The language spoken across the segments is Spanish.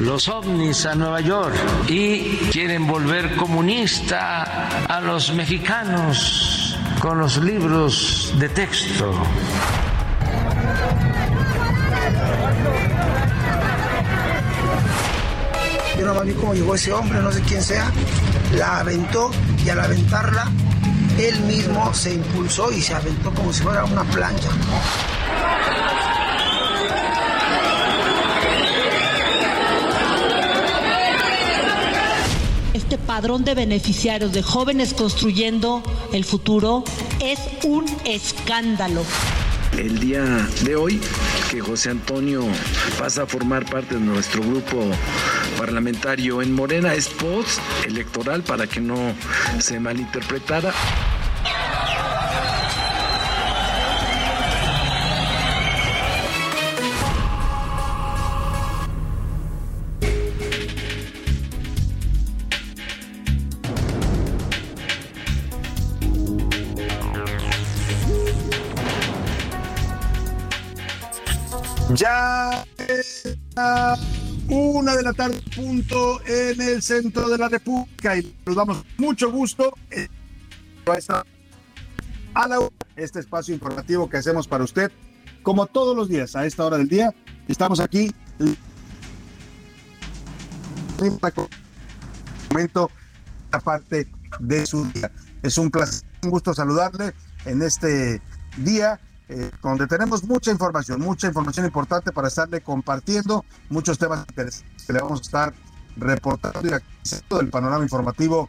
los ovnis a Nueva York y quieren volver comunista a los mexicanos con los libros de texto. Yo no vi cómo llegó ese hombre, no sé quién sea, la aventó y al aventarla, él mismo se impulsó y se aventó como si fuera una plancha. Este padrón de beneficiarios de jóvenes construyendo el futuro es un escándalo. El día de hoy que José Antonio pasa a formar parte de nuestro grupo parlamentario en Morena es post electoral para que no se malinterpretara. Una de la tarde, punto en el centro de la República y nos damos mucho gusto eh, a la este espacio informativo que hacemos para usted, como todos los días a esta hora del día. Estamos aquí. Momento, parte de su día. Es un placer, un gusto saludarle en este día eh, donde tenemos mucha información, mucha información importante para estarle compartiendo, muchos temas interesantes que le vamos a estar reportando y actualizando del panorama informativo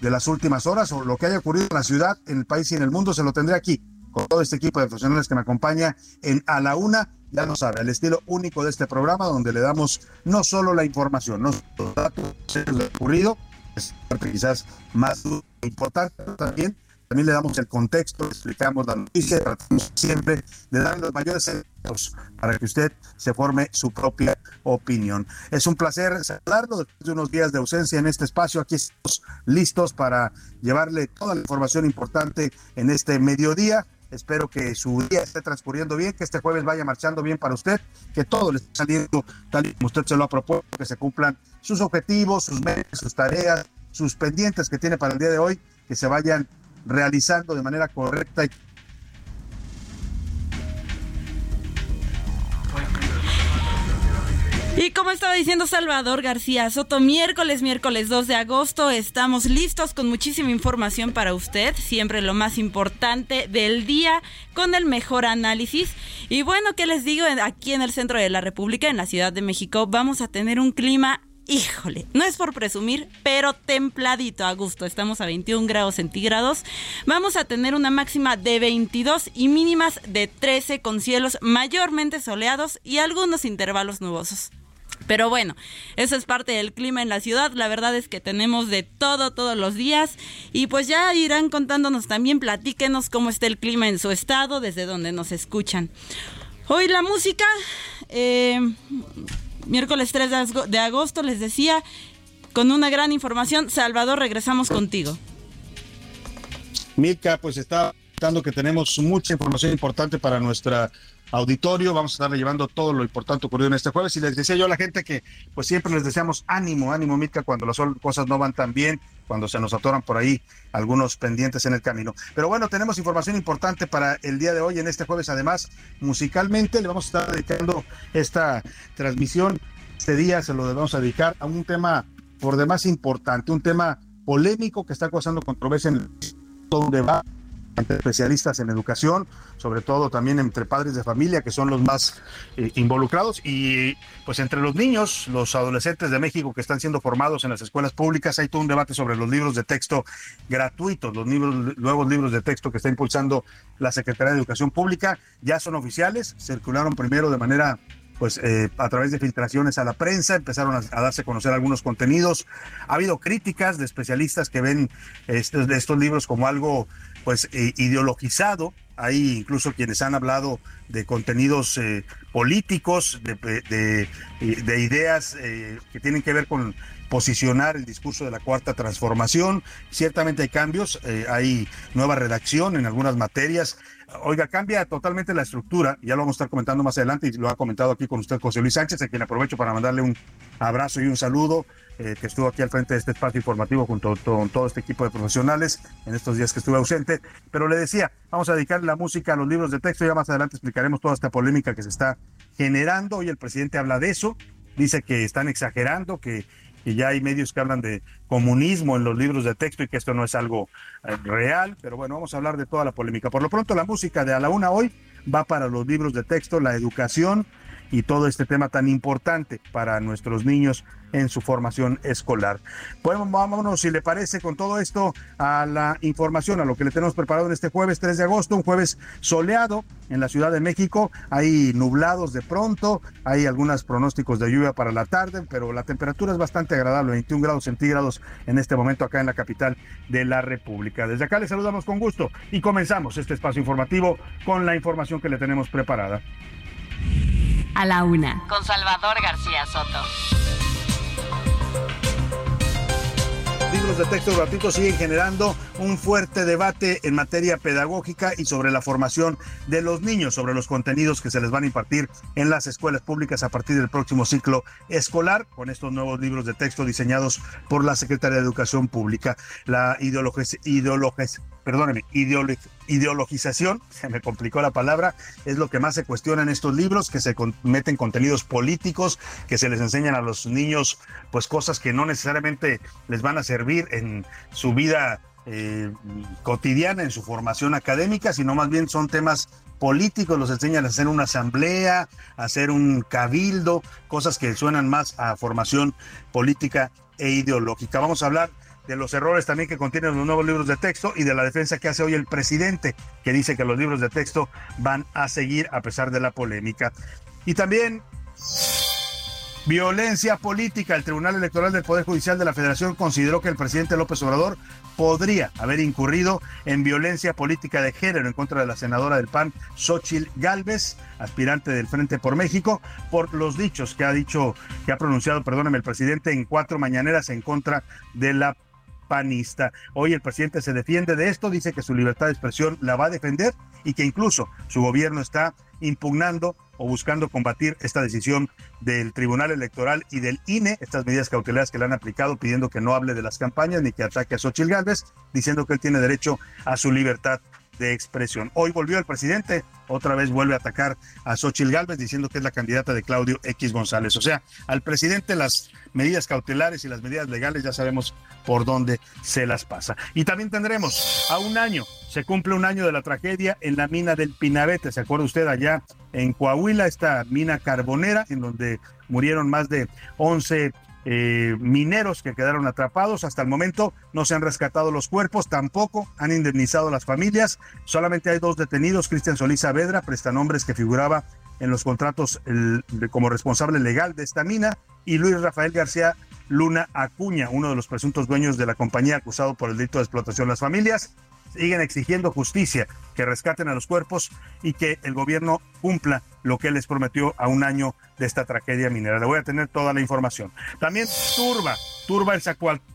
de las últimas horas o lo que haya ocurrido en la ciudad, en el país y en el mundo, se lo tendré aquí con todo este equipo de profesionales que me acompaña en A la Una. Ya lo sabe, el estilo único de este programa donde le damos no solo la información, no solo los datos lo ocurrido, es quizás más importante también también le damos el contexto, le explicamos la noticia, tratamos siempre de dar los mayores ejemplos para que usted se forme su propia opinión. Es un placer saludarlo después de unos días de ausencia en este espacio. Aquí estamos listos para llevarle toda la información importante en este mediodía. Espero que su día esté transcurriendo bien, que este jueves vaya marchando bien para usted, que todo le esté saliendo tal y como usted se lo ha propuesto, que se cumplan sus objetivos, sus metas, sus tareas, sus pendientes que tiene para el día de hoy, que se vayan realizando de manera correcta y Y como estaba diciendo Salvador García Soto, miércoles, miércoles 2 de agosto, estamos listos con muchísima información para usted, siempre lo más importante del día, con el mejor análisis. Y bueno, ¿qué les digo? Aquí en el centro de la República, en la Ciudad de México, vamos a tener un clima híjole, no es por presumir, pero templadito a gusto. Estamos a 21 grados centígrados. Vamos a tener una máxima de 22 y mínimas de 13 con cielos mayormente soleados y algunos intervalos nubosos. Pero bueno, eso es parte del clima en la ciudad. La verdad es que tenemos de todo todos los días. Y pues ya irán contándonos también, platíquenos cómo está el clima en su estado, desde donde nos escuchan. Hoy la música, eh, miércoles 3 de agosto, les decía, con una gran información. Salvador, regresamos contigo. Milka, pues está dando que tenemos mucha información importante para nuestra auditorio. Vamos a estarle llevando todo lo importante ocurrido en este jueves. Y les decía yo a la gente que pues siempre les deseamos ánimo, ánimo, Mitka, cuando las cosas no van tan bien, cuando se nos atoran por ahí algunos pendientes en el camino. Pero bueno, tenemos información importante para el día de hoy, en este jueves. Además, musicalmente le vamos a estar dedicando esta transmisión. Este día se lo debemos dedicar a un tema por demás importante, un tema polémico que está causando controversia en todo un debate entre especialistas en educación, sobre todo también entre padres de familia, que son los más eh, involucrados, y pues entre los niños, los adolescentes de México que están siendo formados en las escuelas públicas, hay todo un debate sobre los libros de texto gratuitos, los nuevos libros de texto que está impulsando la Secretaría de Educación Pública, ya son oficiales, circularon primero de manera pues eh, a través de filtraciones a la prensa empezaron a, darse a conocer algunos contenidos. Ha habido críticas de especialistas que ven estos libros como algo pues eh, ideologizado. Hay incluso quienes han hablado de contenidos eh, políticos, de, de, ideas que tienen que ver con posicionar el discurso de la cuarta transformación. Ciertamente hay cambios, hay nueva redacción en algunas materias Oiga, cambia totalmente la estructura, ya lo vamos a estar comentando más adelante y lo ha comentado aquí con usted José Luis Sánchez, a quien aprovecho para mandarle un abrazo y un saludo, eh, que estuvo aquí al frente de este espacio informativo junto con todo este equipo de profesionales en estos días que estuve ausente. Pero le decía, vamos a dedicar la música a los libros de texto, ya más adelante explicaremos toda esta polémica que se está generando. Hoy el presidente habla de eso, dice que están exagerando, que y ya hay medios que hablan de comunismo en los libros de texto y que esto no es algo eh, real, pero bueno, vamos a hablar de toda la polémica. Por lo pronto, la música de A la Una hoy va para los libros de texto, la educación y todo este tema tan importante para nuestros niños en su formación escolar. Bueno, vámonos, si le parece, con todo esto a la información, a lo que le tenemos preparado en este jueves 3 de agosto, un jueves soleado en la Ciudad de México. Hay nublados de pronto, hay algunos pronósticos de lluvia para la tarde, pero la temperatura es bastante agradable, 21 grados centígrados en este momento acá en la capital de la República. Desde acá le saludamos con gusto y comenzamos este espacio informativo con la información que le tenemos preparada. A la una, con Salvador García Soto. libros de texto gratuitos siguen generando un fuerte debate en materia pedagógica y sobre la formación de los niños, sobre los contenidos que se les van a impartir en las escuelas públicas a partir del próximo ciclo escolar, con estos nuevos libros de texto diseñados por la Secretaría de Educación Pública. La ideología, perdóneme, ideologización, se me complicó la palabra, es lo que más se cuestiona en estos libros, que se meten contenidos políticos, que se les enseñan a los niños pues cosas que no necesariamente les van a servir en su vida eh, cotidiana, en su formación académica, sino más bien son temas políticos, los enseñan a hacer una asamblea, a hacer un cabildo, cosas que suenan más a formación política e ideológica. Vamos a hablar de los errores también que contienen los nuevos libros de texto y de la defensa que hace hoy el presidente, que dice que los libros de texto van a seguir a pesar de la polémica. Y también violencia política. El Tribunal Electoral del Poder Judicial de la Federación consideró que el presidente López Obrador podría haber incurrido en violencia política de género en contra de la senadora del PAN, Xochil Gálvez, aspirante del Frente por México, por los dichos que ha dicho, que ha pronunciado, perdóneme, el presidente en cuatro mañaneras en contra de la panista. Hoy el presidente se defiende de esto, dice que su libertad de expresión la va a defender y que incluso su gobierno está impugnando o buscando combatir esta decisión del Tribunal Electoral y del INE, estas medidas cautelares que le han aplicado pidiendo que no hable de las campañas ni que ataque a Xochitl Gálvez, diciendo que él tiene derecho a su libertad de expresión. Hoy volvió el presidente, otra vez vuelve a atacar a Xochitl Gálvez diciendo que es la candidata de Claudio X González. O sea, al presidente las medidas cautelares y las medidas legales ya sabemos por dónde se las pasa. Y también tendremos a un año, se cumple un año de la tragedia en la mina del Pinabete. ¿Se acuerda usted allá en Coahuila, esta mina carbonera en donde murieron más de 11 eh, mineros que quedaron atrapados. Hasta el momento no se han rescatado los cuerpos, tampoco han indemnizado las familias. Solamente hay dos detenidos, Cristian Solís Saavedra, prestanombres que figuraba en los contratos como responsable legal de esta mina, y Luis Rafael García Luna Acuña, uno de los presuntos dueños de la compañía acusado por el delito de explotación. Las familias siguen exigiendo justicia, que rescaten a los cuerpos y que el gobierno cumpla lo que les prometió a un año de esta tragedia minera. Le voy a tener toda la información. También turba, turba el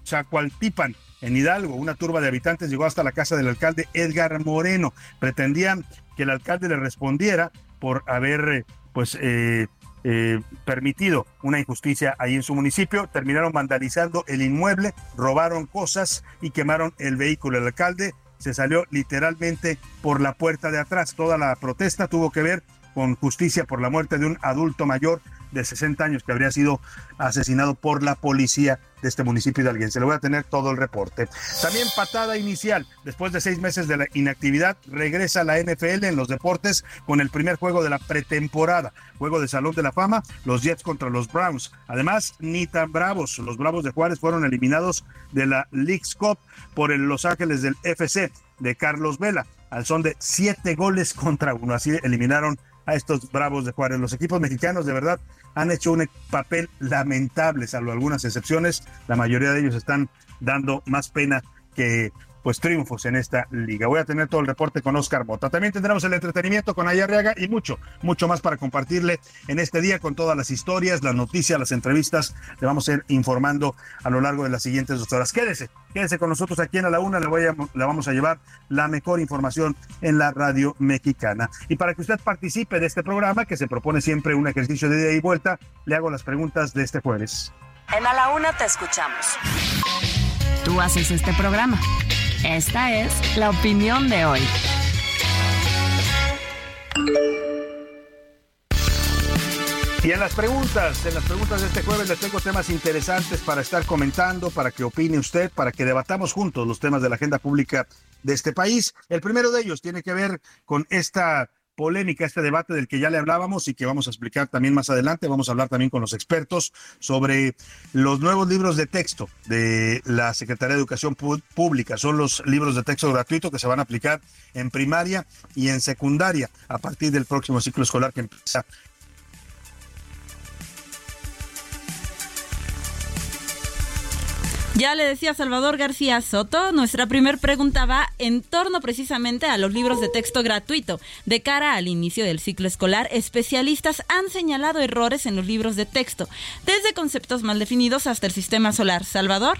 Zacualtipan en Hidalgo. Una turba de habitantes llegó hasta la casa del alcalde Edgar Moreno. Pretendían que el alcalde le respondiera por haber pues eh, eh, permitido una injusticia ahí en su municipio. Terminaron vandalizando el inmueble, robaron cosas y quemaron el vehículo. El alcalde se salió literalmente por la puerta de atrás. Toda la protesta tuvo que ver con justicia por la muerte de un adulto mayor de 60 años que habría sido asesinado por la policía de este municipio de alguien. Se le voy a tener todo el reporte. También patada inicial. Después de seis meses de la inactividad, regresa la NFL en los deportes con el primer juego de la pretemporada. Juego de Salón de la Fama, los Jets contra los Browns. Además, ni tan bravos. Los Bravos de Juárez fueron eliminados de la League's Cup por el Los Ángeles del FC de Carlos Vela. Al son de siete goles contra uno. Así eliminaron a estos Bravos de Juárez. Los equipos mexicanos de verdad han hecho un papel lamentable, salvo algunas excepciones. La mayoría de ellos están dando más pena que pues triunfos en esta liga. Voy a tener todo el reporte con Oscar Mota. También tendremos el entretenimiento con Ayarriaga y mucho, mucho más para compartirle en este día con todas las historias, las noticias, las entrevistas. Le vamos a ir informando a lo largo de las siguientes dos horas. Quédese, quédese con nosotros aquí en a la una. Le, voy a, le vamos a llevar la mejor información en la radio mexicana. Y para que usted participe de este programa, que se propone siempre un ejercicio de ida y vuelta, le hago las preguntas de este jueves. En A la Una te escuchamos. Haces este programa. Esta es la opinión de hoy. Y en las preguntas, en las preguntas de este jueves les tengo temas interesantes para estar comentando, para que opine usted, para que debatamos juntos los temas de la agenda pública de este país. El primero de ellos tiene que ver con esta polémica, este debate del que ya le hablábamos y que vamos a explicar también más adelante. Vamos a hablar también con los expertos sobre los nuevos libros de texto de la Secretaría de Educación Pública. Son los libros de texto gratuito que se van a aplicar en primaria y en secundaria a partir del próximo ciclo escolar que empieza Ya le decía Salvador García Soto, nuestra primer pregunta va en torno precisamente a los libros de texto gratuito. De cara al inicio del ciclo escolar, especialistas han señalado errores en los libros de texto, desde conceptos mal definidos hasta el sistema solar. Salvador.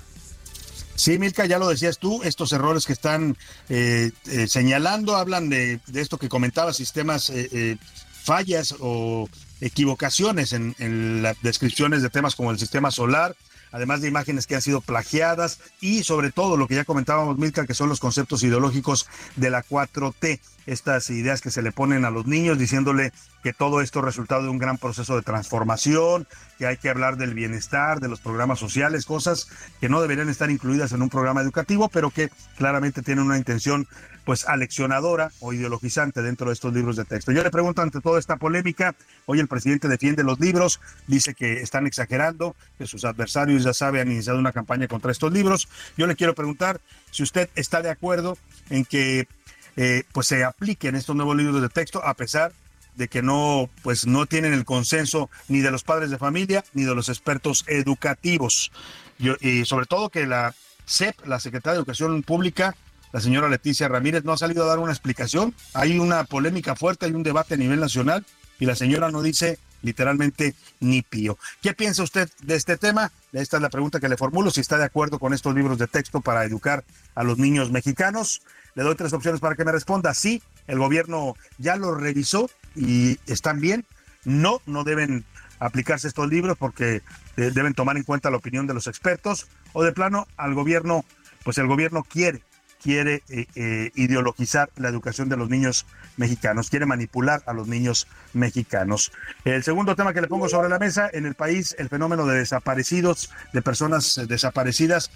Sí, Milka, ya lo decías tú, estos errores que están eh, eh, señalando hablan de, esto que comentaba, sistemas, eh, fallas o equivocaciones en las descripciones de temas como el sistema solar, además de imágenes que han sido plagiadas y sobre todo lo que ya comentábamos, Milka, que son los conceptos ideológicos de la 4T, estas ideas que se le ponen a los niños diciéndole que todo esto es resultado de un gran proceso de transformación, que hay que hablar del bienestar, de los programas sociales, cosas que no deberían estar incluidas en un programa educativo, pero que claramente tienen una intención pues aleccionadora o ideologizante dentro de estos libros de texto. Yo le pregunto ante toda esta polémica, hoy el presidente defiende los libros, dice que están exagerando, que sus adversarios ya saben han iniciado una campaña contra estos libros. Yo le quiero preguntar si usted está de acuerdo en que eh, pues se apliquen estos nuevos libros de texto a pesar de que no, pues no tienen el consenso ni de los padres de familia ni de los expertos educativos. y sobre todo que la SEP, la Secretaría de Educación Pública, la señora Leticia Ramírez, no ha salido a dar una explicación. Hay una polémica fuerte, hay un debate a nivel nacional y la señora no dice literalmente ni pío. ¿Qué piensa usted de este tema? Esta es la pregunta que le formulo, si está de acuerdo con estos libros de texto para educar a los niños mexicanos. Le doy tres opciones para que me responda. Sí, el gobierno ya lo revisó y están bien. No, no deben aplicarse estos libros porque eh, deben tomar en cuenta la opinión de los expertos. O de plano, al gobierno, pues el gobierno quiere quiere eh, eh, ideologizar la educación de los niños mexicanos, quiere manipular a los niños mexicanos. El segundo tema que le pongo sobre la mesa, en el país el fenómeno de desaparecidos, de personas desaparecidas,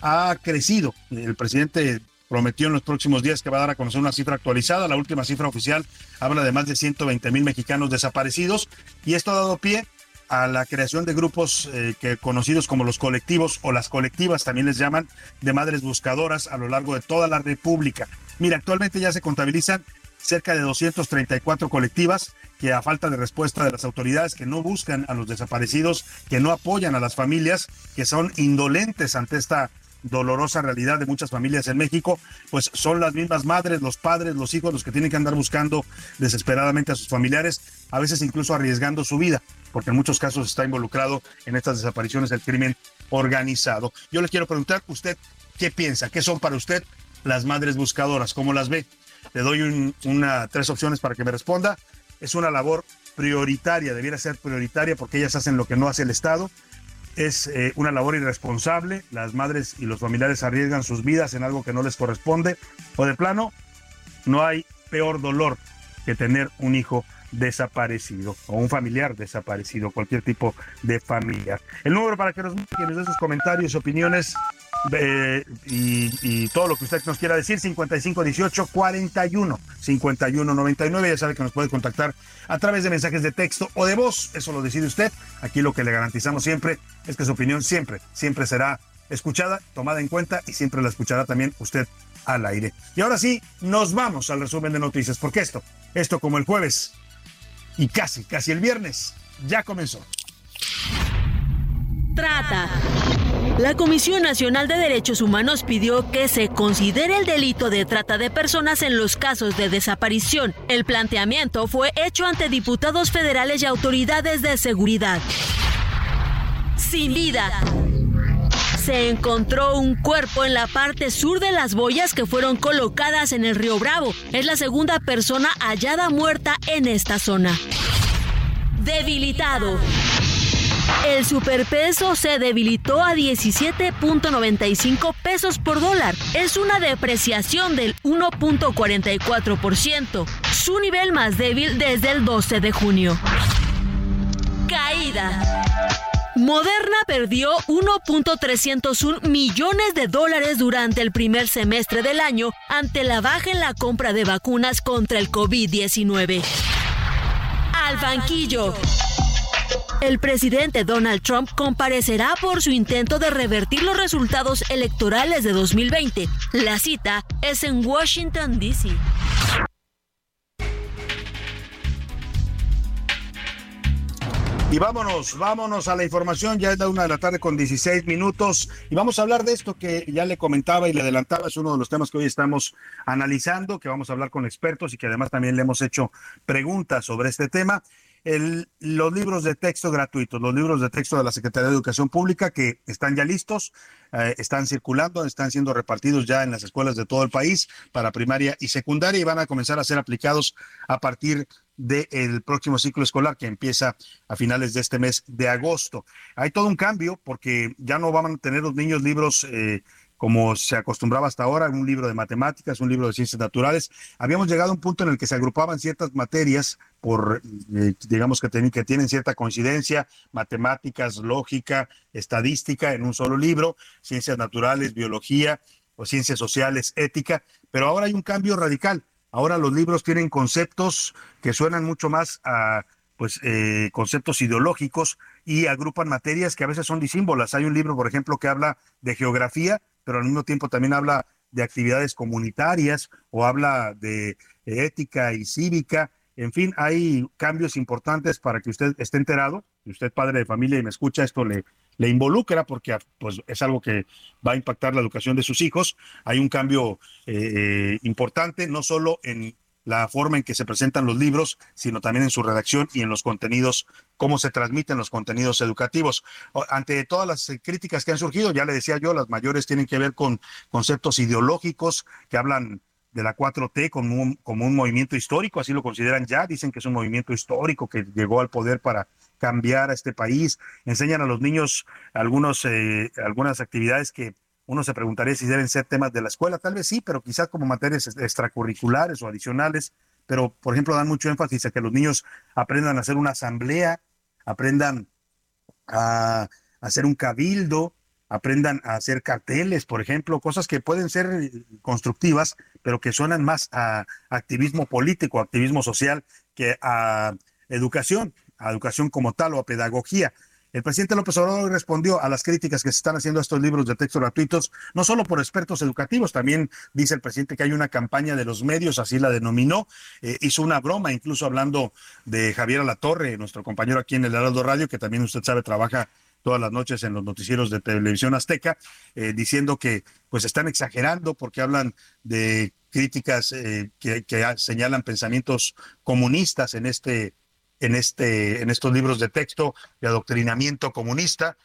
ha crecido. El presidente prometió en los próximos días que va a dar a conocer una cifra actualizada. La última cifra oficial habla de más de 120 mil mexicanos desaparecidos y esto ha dado pie a la creación de grupos eh, que conocidos como los colectivos o las colectivas también les llaman de madres buscadoras a lo largo de toda la República. Mira, actualmente ya se contabilizan cerca de 234 colectivas que a falta de respuesta de las autoridades que no buscan a los desaparecidos, que no apoyan a las familias, que son indolentes ante esta dolorosa realidad de muchas familias en México, pues son las mismas madres, los padres, los hijos los que tienen que andar buscando desesperadamente a sus familiares, a veces incluso arriesgando su vida, porque en muchos casos está involucrado en estas desapariciones el crimen organizado. Yo le quiero preguntar, ¿usted ¿Qué piensa? ¿Qué son para usted las madres buscadoras? ¿Cómo las ve? Le doy una, tres opciones para que me responda. Es una labor prioritaria, debiera ser prioritaria porque ellas hacen lo que no hace el Estado. Es eh, una labor irresponsable. Las madres y los familiares arriesgan sus vidas en algo que no les corresponde. O de plano, no hay peor dolor que tener un hijo desaparecido o un familiar desaparecido, cualquier tipo de familiar. El número para que nos, que nos dé sus comentarios, opiniones eh, y, todo lo que usted nos quiera decir, 5518 41 51 99. Ya sabe que nos puede contactar a través de mensajes de texto o de voz. Eso lo decide usted. Aquí lo que le garantizamos siempre es que su opinión siempre, siempre será escuchada, tomada en cuenta y siempre la escuchará también usted al aire. Y ahora sí, nos vamos al resumen de noticias, porque esto, esto como el jueves y casi, casi el viernes, ya comenzó. Trata. La Comisión Nacional de Derechos Humanos pidió que se considere el delito de trata de personas en los casos de desaparición. El planteamiento fue hecho ante diputados federales y autoridades de seguridad. Sin vida se encontró un cuerpo en la parte sur de las boyas que fueron colocadas en el río Bravo. Es la segunda persona hallada muerta en esta zona. Debilitado. El superpeso se debilitó a 17.95 pesos por dólar. Es una depreciación del 1.44%, su nivel más débil desde el 12 de junio. Caída. Moderna perdió 1.301 millones de dólares durante el primer semestre del año ante la baja en la compra de vacunas contra el COVID-19. Al banquillo. El presidente Donald Trump comparecerá por su intento de revertir los resultados electorales de 2020. La cita es en Washington, D.C. Y vámonos, vámonos a la información. Ya es la una de la tarde con 16 minutos. Y vamos a hablar de esto que ya le comentaba y le adelantaba. Es uno de los temas que hoy estamos analizando, que vamos a hablar con expertos y que además también le hemos hecho preguntas sobre este tema. Los libros de texto gratuitos, los libros de texto de la Secretaría de Educación Pública que están ya listos, eh, están circulando, están siendo repartidos ya en las escuelas de todo el país para primaria y secundaria y van a comenzar a ser aplicados a partir del próximo ciclo escolar que empieza a finales de este mes de agosto. Hay todo un cambio porque ya no van a tener los niños libros eh, como se acostumbraba hasta ahora, un libro de matemáticas, un libro de ciencias naturales. Habíamos llegado a un punto en el que se agrupaban ciertas materias por, eh, digamos que, que tienen cierta coincidencia, matemáticas, lógica, estadística en un solo libro, ciencias naturales, biología o ciencias sociales, ética, pero ahora hay un cambio radical Ahora los libros tienen conceptos que suenan mucho más a pues eh, conceptos ideológicos y agrupan materias que a veces son disímbolas. Hay un libro, por ejemplo, que habla de geografía, pero al mismo tiempo también habla de actividades comunitarias o habla de ética y cívica. En fin, hay cambios importantes para que usted esté enterado. Y usted, padre de familia y me escucha, esto le, le involucra porque pues, es algo que va a impactar la educación de sus hijos. Hay un cambio eh, eh, importante, no solo en la forma en que se presentan los libros, sino también en su redacción y en los contenidos, cómo se transmiten los contenidos educativos. Ante todas las eh, críticas que han surgido, ya le decía yo, las mayores tienen que ver con conceptos ideológicos que hablan de la 4T como un, como un movimiento histórico, así lo consideran ya, dicen que es un movimiento histórico que llegó al poder para cambiar a este país, enseñan a los niños algunos, eh, algunas actividades que uno se preguntaría si deben ser temas de la escuela, tal vez sí, pero quizás como materias extracurriculares o adicionales, pero por ejemplo dan mucho énfasis a que los niños aprendan a hacer una asamblea, aprendan a, hacer un cabildo, aprendan a hacer carteles, por ejemplo, cosas que pueden ser constructivas, pero que suenan más a activismo político, activismo social, que a educación a educación como tal o a pedagogía. El presidente López Obrador respondió a las críticas que se están haciendo a estos libros de texto gratuitos, no solo por expertos educativos, también dice el presidente que hay una campaña de los medios, así la denominó, eh, hizo una broma, incluso hablando de Javier Alatorre, nuestro compañero aquí en el Heraldo Radio, que también usted sabe trabaja todas las noches en los noticieros de televisión azteca, eh, diciendo que pues están exagerando porque hablan de críticas eh, que, que señalan pensamientos comunistas en este en, este, en estos libros de texto de adoctrinamiento comunista.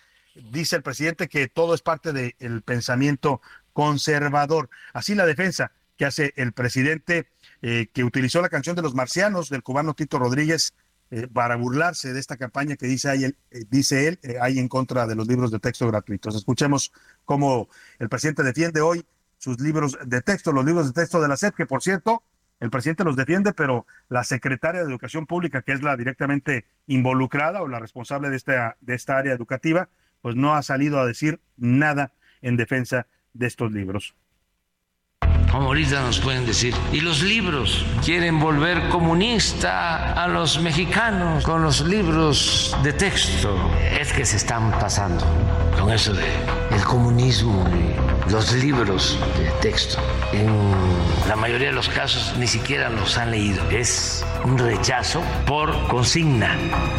Dice el presidente que todo es parte del pensamiento conservador. Así la defensa que hace el presidente eh, que utilizó la canción de los marcianos del cubano Tito Rodríguez eh, para burlarse de esta campaña que dice, hay, eh, dice él hay en contra de los libros de texto gratuitos. Escuchemos cómo el presidente defiende hoy sus libros de texto, los libros de texto de la SEP, que por cierto, el presidente los defiende, pero la secretaria de Educación Pública, que es la directamente involucrada o la responsable de esta, de esta área educativa, pues no ha salido a decir nada en defensa de estos libros como ahorita nos pueden decir. Y los libros, quieren volver comunista a los mexicanos con los libros de texto. Es que se están pasando con eso de el comunismo los libros de texto. En la mayoría de los casos ni siquiera los han leído. Es un rechazo por consigna.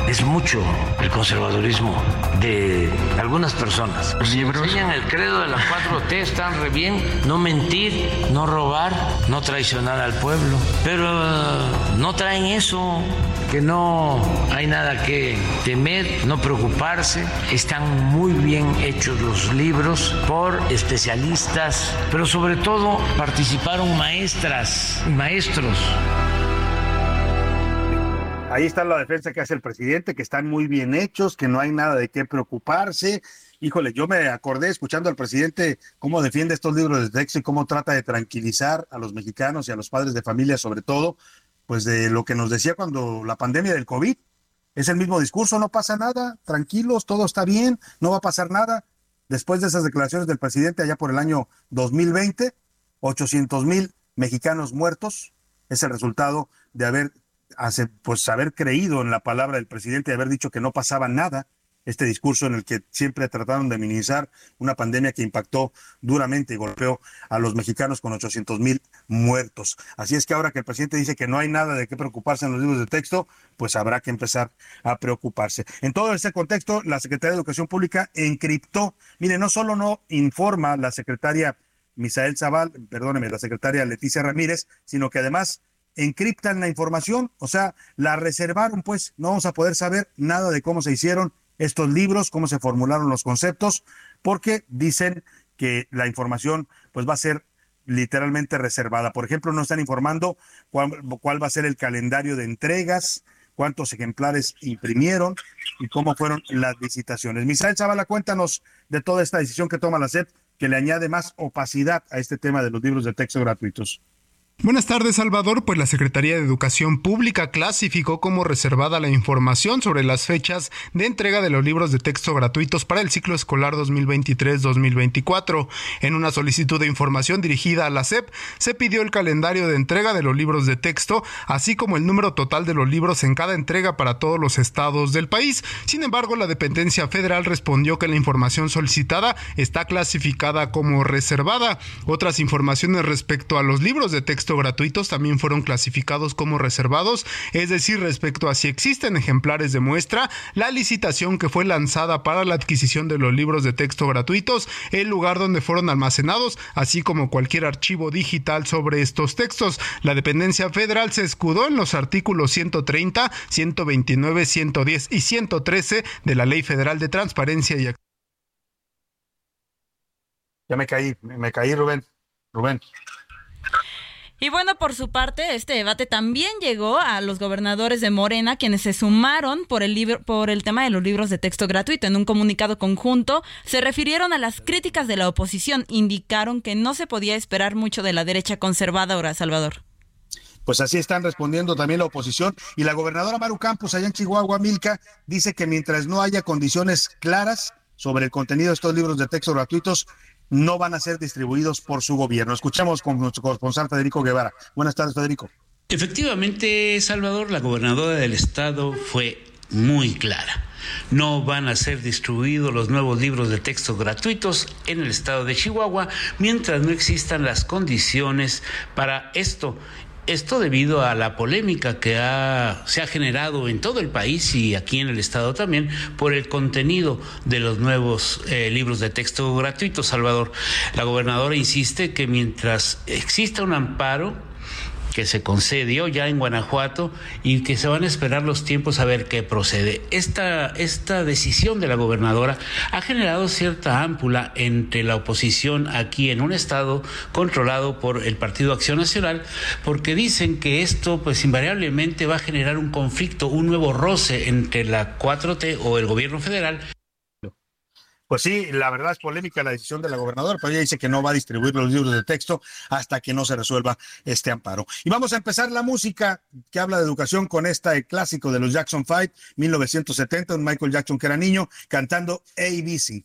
Es mucho el conservadurismo de algunas personas. Los libros enseñan el credo de las 4T, están re bien, no mentir, no robar, no traicionar al pueblo. Pero no traen eso, que no hay nada que temer, no preocuparse. Están muy bien hechos los libros por especialistas, pero sobre todo participaron maestras y maestros. Ahí está la defensa que hace el presidente, que están muy bien hechos, que no hay nada de qué preocuparse. Híjole, yo me acordé escuchando al presidente cómo defiende estos libros de texto y cómo trata de tranquilizar a los mexicanos y a los padres de familia, sobre todo, pues de lo que nos decía cuando la pandemia del COVID. Es el mismo discurso, no pasa nada, tranquilos, todo está bien, no va a pasar nada. Después de esas declaraciones del presidente allá por el año 2020, 800 mil mexicanos muertos es el resultado de haber pues haber creído en la palabra del presidente y haber dicho que no pasaba nada, este discurso en el que siempre trataron de minimizar una pandemia que impactó duramente y golpeó a los mexicanos con 800 mil muertos. Así es que ahora que el presidente dice que no hay nada de qué preocuparse en los libros de texto, pues habrá que empezar a preocuparse. En todo ese contexto, la Secretaría de Educación Pública encriptó, mire, no solo no informa la secretaria Misael Zaval, perdóneme, la secretaria Leticia Ramírez, sino que además encriptan la información, o sea, la reservaron, pues no vamos a poder saber nada de cómo se hicieron estos libros, cómo se formularon los conceptos, porque dicen que la información pues va a ser literalmente reservada. Por ejemplo, no están informando cuál, va a ser el calendario de entregas, cuántos ejemplares imprimieron y cómo fueron las visitaciones. Misael Zavala, cuéntanos de toda esta decisión que toma la SEP que le añade más opacidad a este tema de los libros de texto gratuitos. Buenas tardes, Salvador. Pues la Secretaría de Educación Pública clasificó como reservada la información sobre las fechas de entrega de los libros de texto gratuitos para el ciclo escolar 2023-2024. En una solicitud de información dirigida a la SEP, se pidió el calendario de entrega de los libros de texto, así como el número total de los libros en cada entrega para todos los estados del país. Sin embargo, la dependencia federal respondió que la información solicitada está clasificada como reservada. Otras informaciones respecto a los libros de texto gratuitos también fueron clasificados como reservados, es decir, respecto a si existen ejemplares de muestra, la licitación que fue lanzada para la adquisición de los libros de texto gratuitos, el lugar donde fueron almacenados, así como cualquier archivo digital sobre estos textos. La dependencia federal se escudó en los artículos 130, 129, 110 y 113 de la Ley Federal de Transparencia y Ya me caí, me caí, Rubén. Rubén. Y bueno, por su parte, este debate también llegó a los gobernadores de Morena, quienes se sumaron por el, libro, por el tema de los libros de texto gratuito. En un comunicado conjunto, se refirieron a las críticas de la oposición. Indicaron que no se podía esperar mucho de la derecha conservadora, Salvador. Pues así están respondiendo también la oposición. Y la gobernadora Maru Campos, allá en Chihuahua, Milka, dice que mientras no haya condiciones claras sobre el contenido de estos libros de texto gratuitos, no van a ser distribuidos por su gobierno. Escuchamos con nuestro corresponsal Federico Guevara. Buenas tardes, Federico. Efectivamente, Salvador, la gobernadora del estado fue muy clara. No van a ser distribuidos los nuevos libros de texto gratuitos en el estado de Chihuahua mientras no existan las condiciones para esto. Esto debido a la polémica que se ha generado en todo el país y aquí en el Estado también por el contenido de los nuevos eh, libros de texto gratuitos, Salvador. La gobernadora insiste que mientras exista un amparo, que se concedió ya en Guanajuato y que se van a esperar los tiempos a ver qué procede. Esta, esta decisión de la gobernadora ha generado cierta ámpula entre la oposición aquí en un estado controlado por el Partido Acción Nacional, porque dicen que esto pues invariablemente va a generar un conflicto, un nuevo roce entre la 4T o el gobierno federal pues sí, la verdad es polémica la decisión de la gobernadora, pero ella dice que no va a distribuir los libros de texto hasta que no se resuelva este amparo. Y vamos a empezar la música que habla de educación con este clásico de los Jackson Five, 1970, un Michael Jackson que era niño, cantando ABC.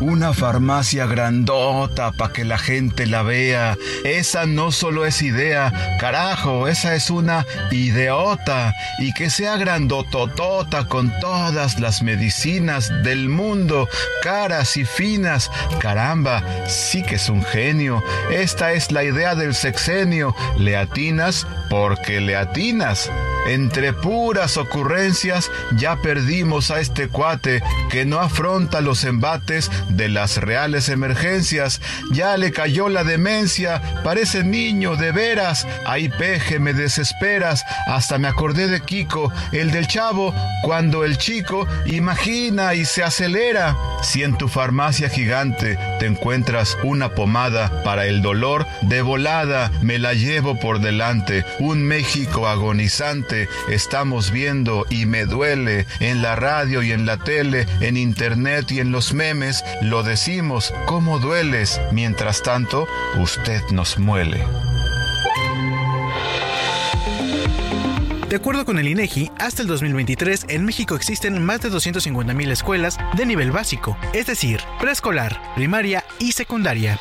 Una farmacia grandota para que la gente la vea. Esa no solo es idea, carajo, esa es una ideota. Y que sea grandototota con todas las medicinas del mundo, caras y finas. Caramba, sí que es un genio. Esta es la idea del sexenio. Le atinas porque le atinas. Entre puras ocurrencias ya perdimos a este cuate que no afronta los embates de las reales emergencias. Ya le cayó la demencia, parece niño de veras. Ay, peje, me desesperas. Hasta me acordé de Kiko, el del chavo, cuando el chico imagina y se acelera. Si en tu farmacia gigante te encuentras una pomada para el dolor, de volada me la llevo por delante. Un México agonizante estamos viendo y me duele en la radio y en la tele, en internet y en los memes. Lo decimos, ¿cómo dueles? Mientras tanto, usted nos muele. De acuerdo con el INEGI, hasta el 2023 en México existen más de 250.000 escuelas de nivel básico, es decir, preescolar, primaria y secundaria.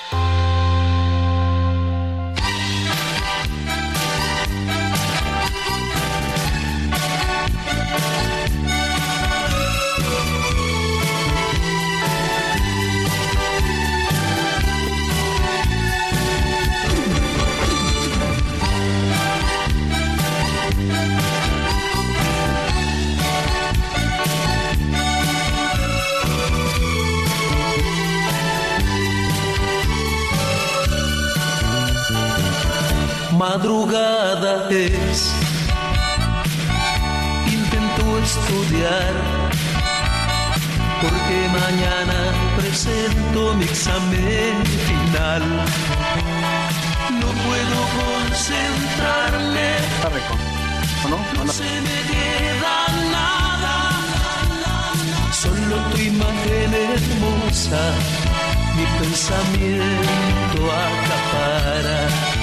Examen final. No puedo concentrarme. ¿No? No se me queda nada. Solo tu imagen hermosa, mi pensamiento acapara.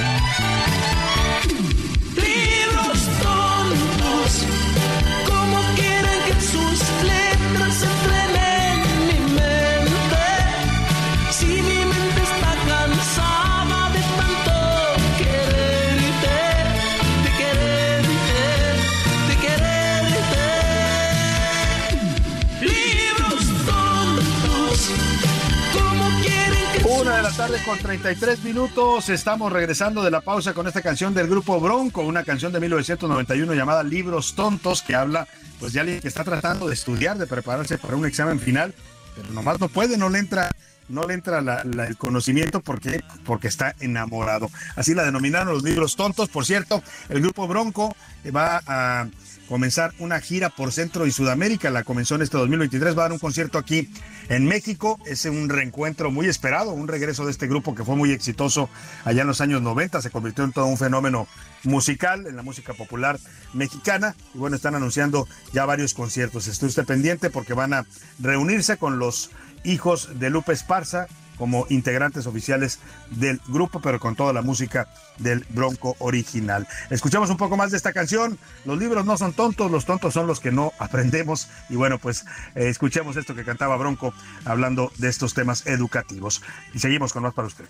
Tarde con 33 minutos. Estamos regresando de la pausa con esta canción del grupo Bronco, una canción de 1991 llamada Libros Tontos, que habla pues de alguien que está tratando de estudiar, de prepararse para un examen final, pero nomás no puede, no le entra no le entra el conocimiento porque, porque está enamorado. Así la denominaron los libros tontos. Por cierto, el grupo Bronco va a comenzar una gira por Centro y Sudamérica. La comenzó en este 2023. Va a dar un concierto aquí en México. Es un reencuentro muy esperado, un regreso de este grupo que fue muy exitoso allá en los años 90. Se convirtió en todo un fenómeno musical en la música popular mexicana. Y bueno, están anunciando ya varios conciertos. Esté usted pendiente porque van a reunirse con los hijos de Lupe Esparza como integrantes oficiales del grupo, pero con toda la música del Bronco original. Escuchamos un poco más de esta canción. Los libros no son tontos, los tontos son los que no aprendemos. Y bueno, pues eh, escuchemos esto que cantaba Bronco hablando de estos temas educativos. Y seguimos con más para usted.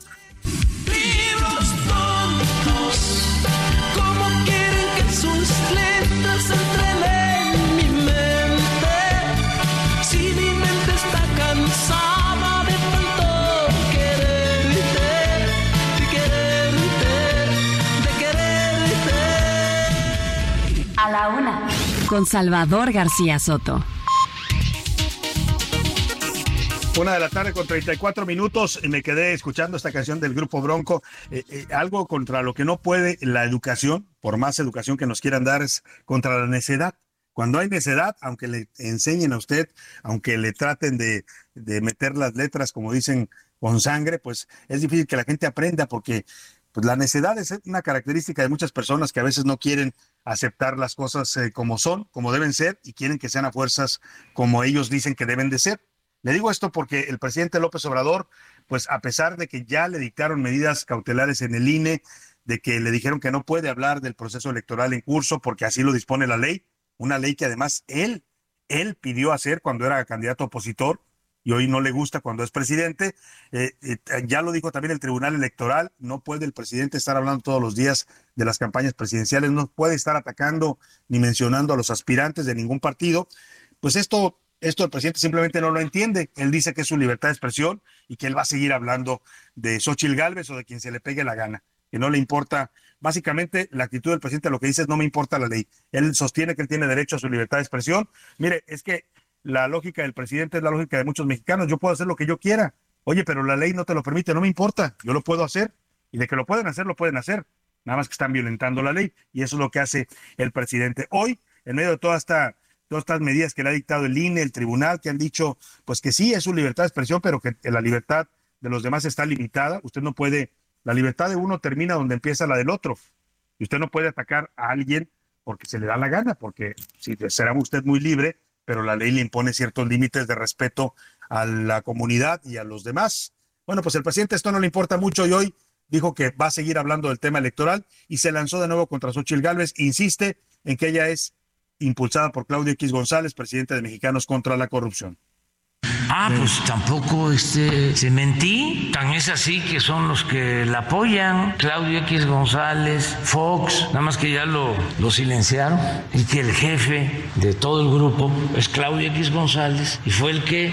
Con Salvador García Soto. Una de la tarde con 34 minutos y me quedé escuchando esta canción del grupo Bronco. Eh, eh, algo contra lo que no puede la educación, por más educación que nos quieran dar, es contra la necedad. Cuando hay necedad, aunque le enseñen a usted, aunque le traten de, de meter las letras, como dicen, con sangre, pues es difícil que la gente aprenda porque pues la necedad es una característica de muchas personas que a veces no quieren aceptar las cosas eh, como son, como deben ser, y quieren que sean a fuerzas como ellos dicen que deben de ser. Le digo esto porque el presidente López Obrador, pues a pesar de que ya le dictaron medidas cautelares en el INE, de que le dijeron que no puede hablar del proceso electoral en curso porque así lo dispone la ley, una ley que además él, él pidió hacer cuando era candidato opositor y hoy no le gusta cuando es presidente. Eh, eh, ya lo dijo también el Tribunal Electoral, no puede el presidente estar hablando todos los días de las campañas presidenciales, no puede estar atacando ni mencionando a los aspirantes de ningún partido. Pues esto esto el presidente simplemente no lo entiende. Él dice que es su libertad de expresión y que él va a seguir hablando de Xochil Gálvez o de quien se le pegue la gana, que no le importa. Básicamente, la actitud del presidente lo que dice es no me importa la ley. Él sostiene que él tiene derecho a su libertad de expresión. Mire, es que la lógica del presidente es la lógica de muchos mexicanos. Yo puedo hacer lo que yo quiera. Oye, pero la ley no te lo permite, no me importa. Yo lo puedo hacer. Y de que lo pueden hacer, lo pueden hacer. Nada más que están violentando la ley. Y eso es lo que hace el presidente. Hoy, en medio de toda esta todas estas medidas que le ha dictado el INE, el tribunal, que han dicho, pues que sí, es su libertad de expresión, pero que la libertad de los demás está limitada. Usted no puede, la libertad de uno termina donde empieza la del otro. Y usted no puede atacar a alguien porque se le da la gana, porque sí, será usted muy libre, pero la ley le impone ciertos límites de respeto a la comunidad y a los demás. Bueno, pues el presidente esto no le importa mucho y hoy dijo que va a seguir hablando del tema electoral y se lanzó de nuevo contra Xochitl Gálvez. Insiste en que ella es impulsada por Claudio X González, presidente de Mexicanos contra la Corrupción. Ah, pues tampoco este, se mentí. Tan es así que son los que la apoyan. Claudio X González, Fox, nada más que ya lo, lo silenciaron. Y que el jefe de todo el grupo es Claudio X González. Y fue el que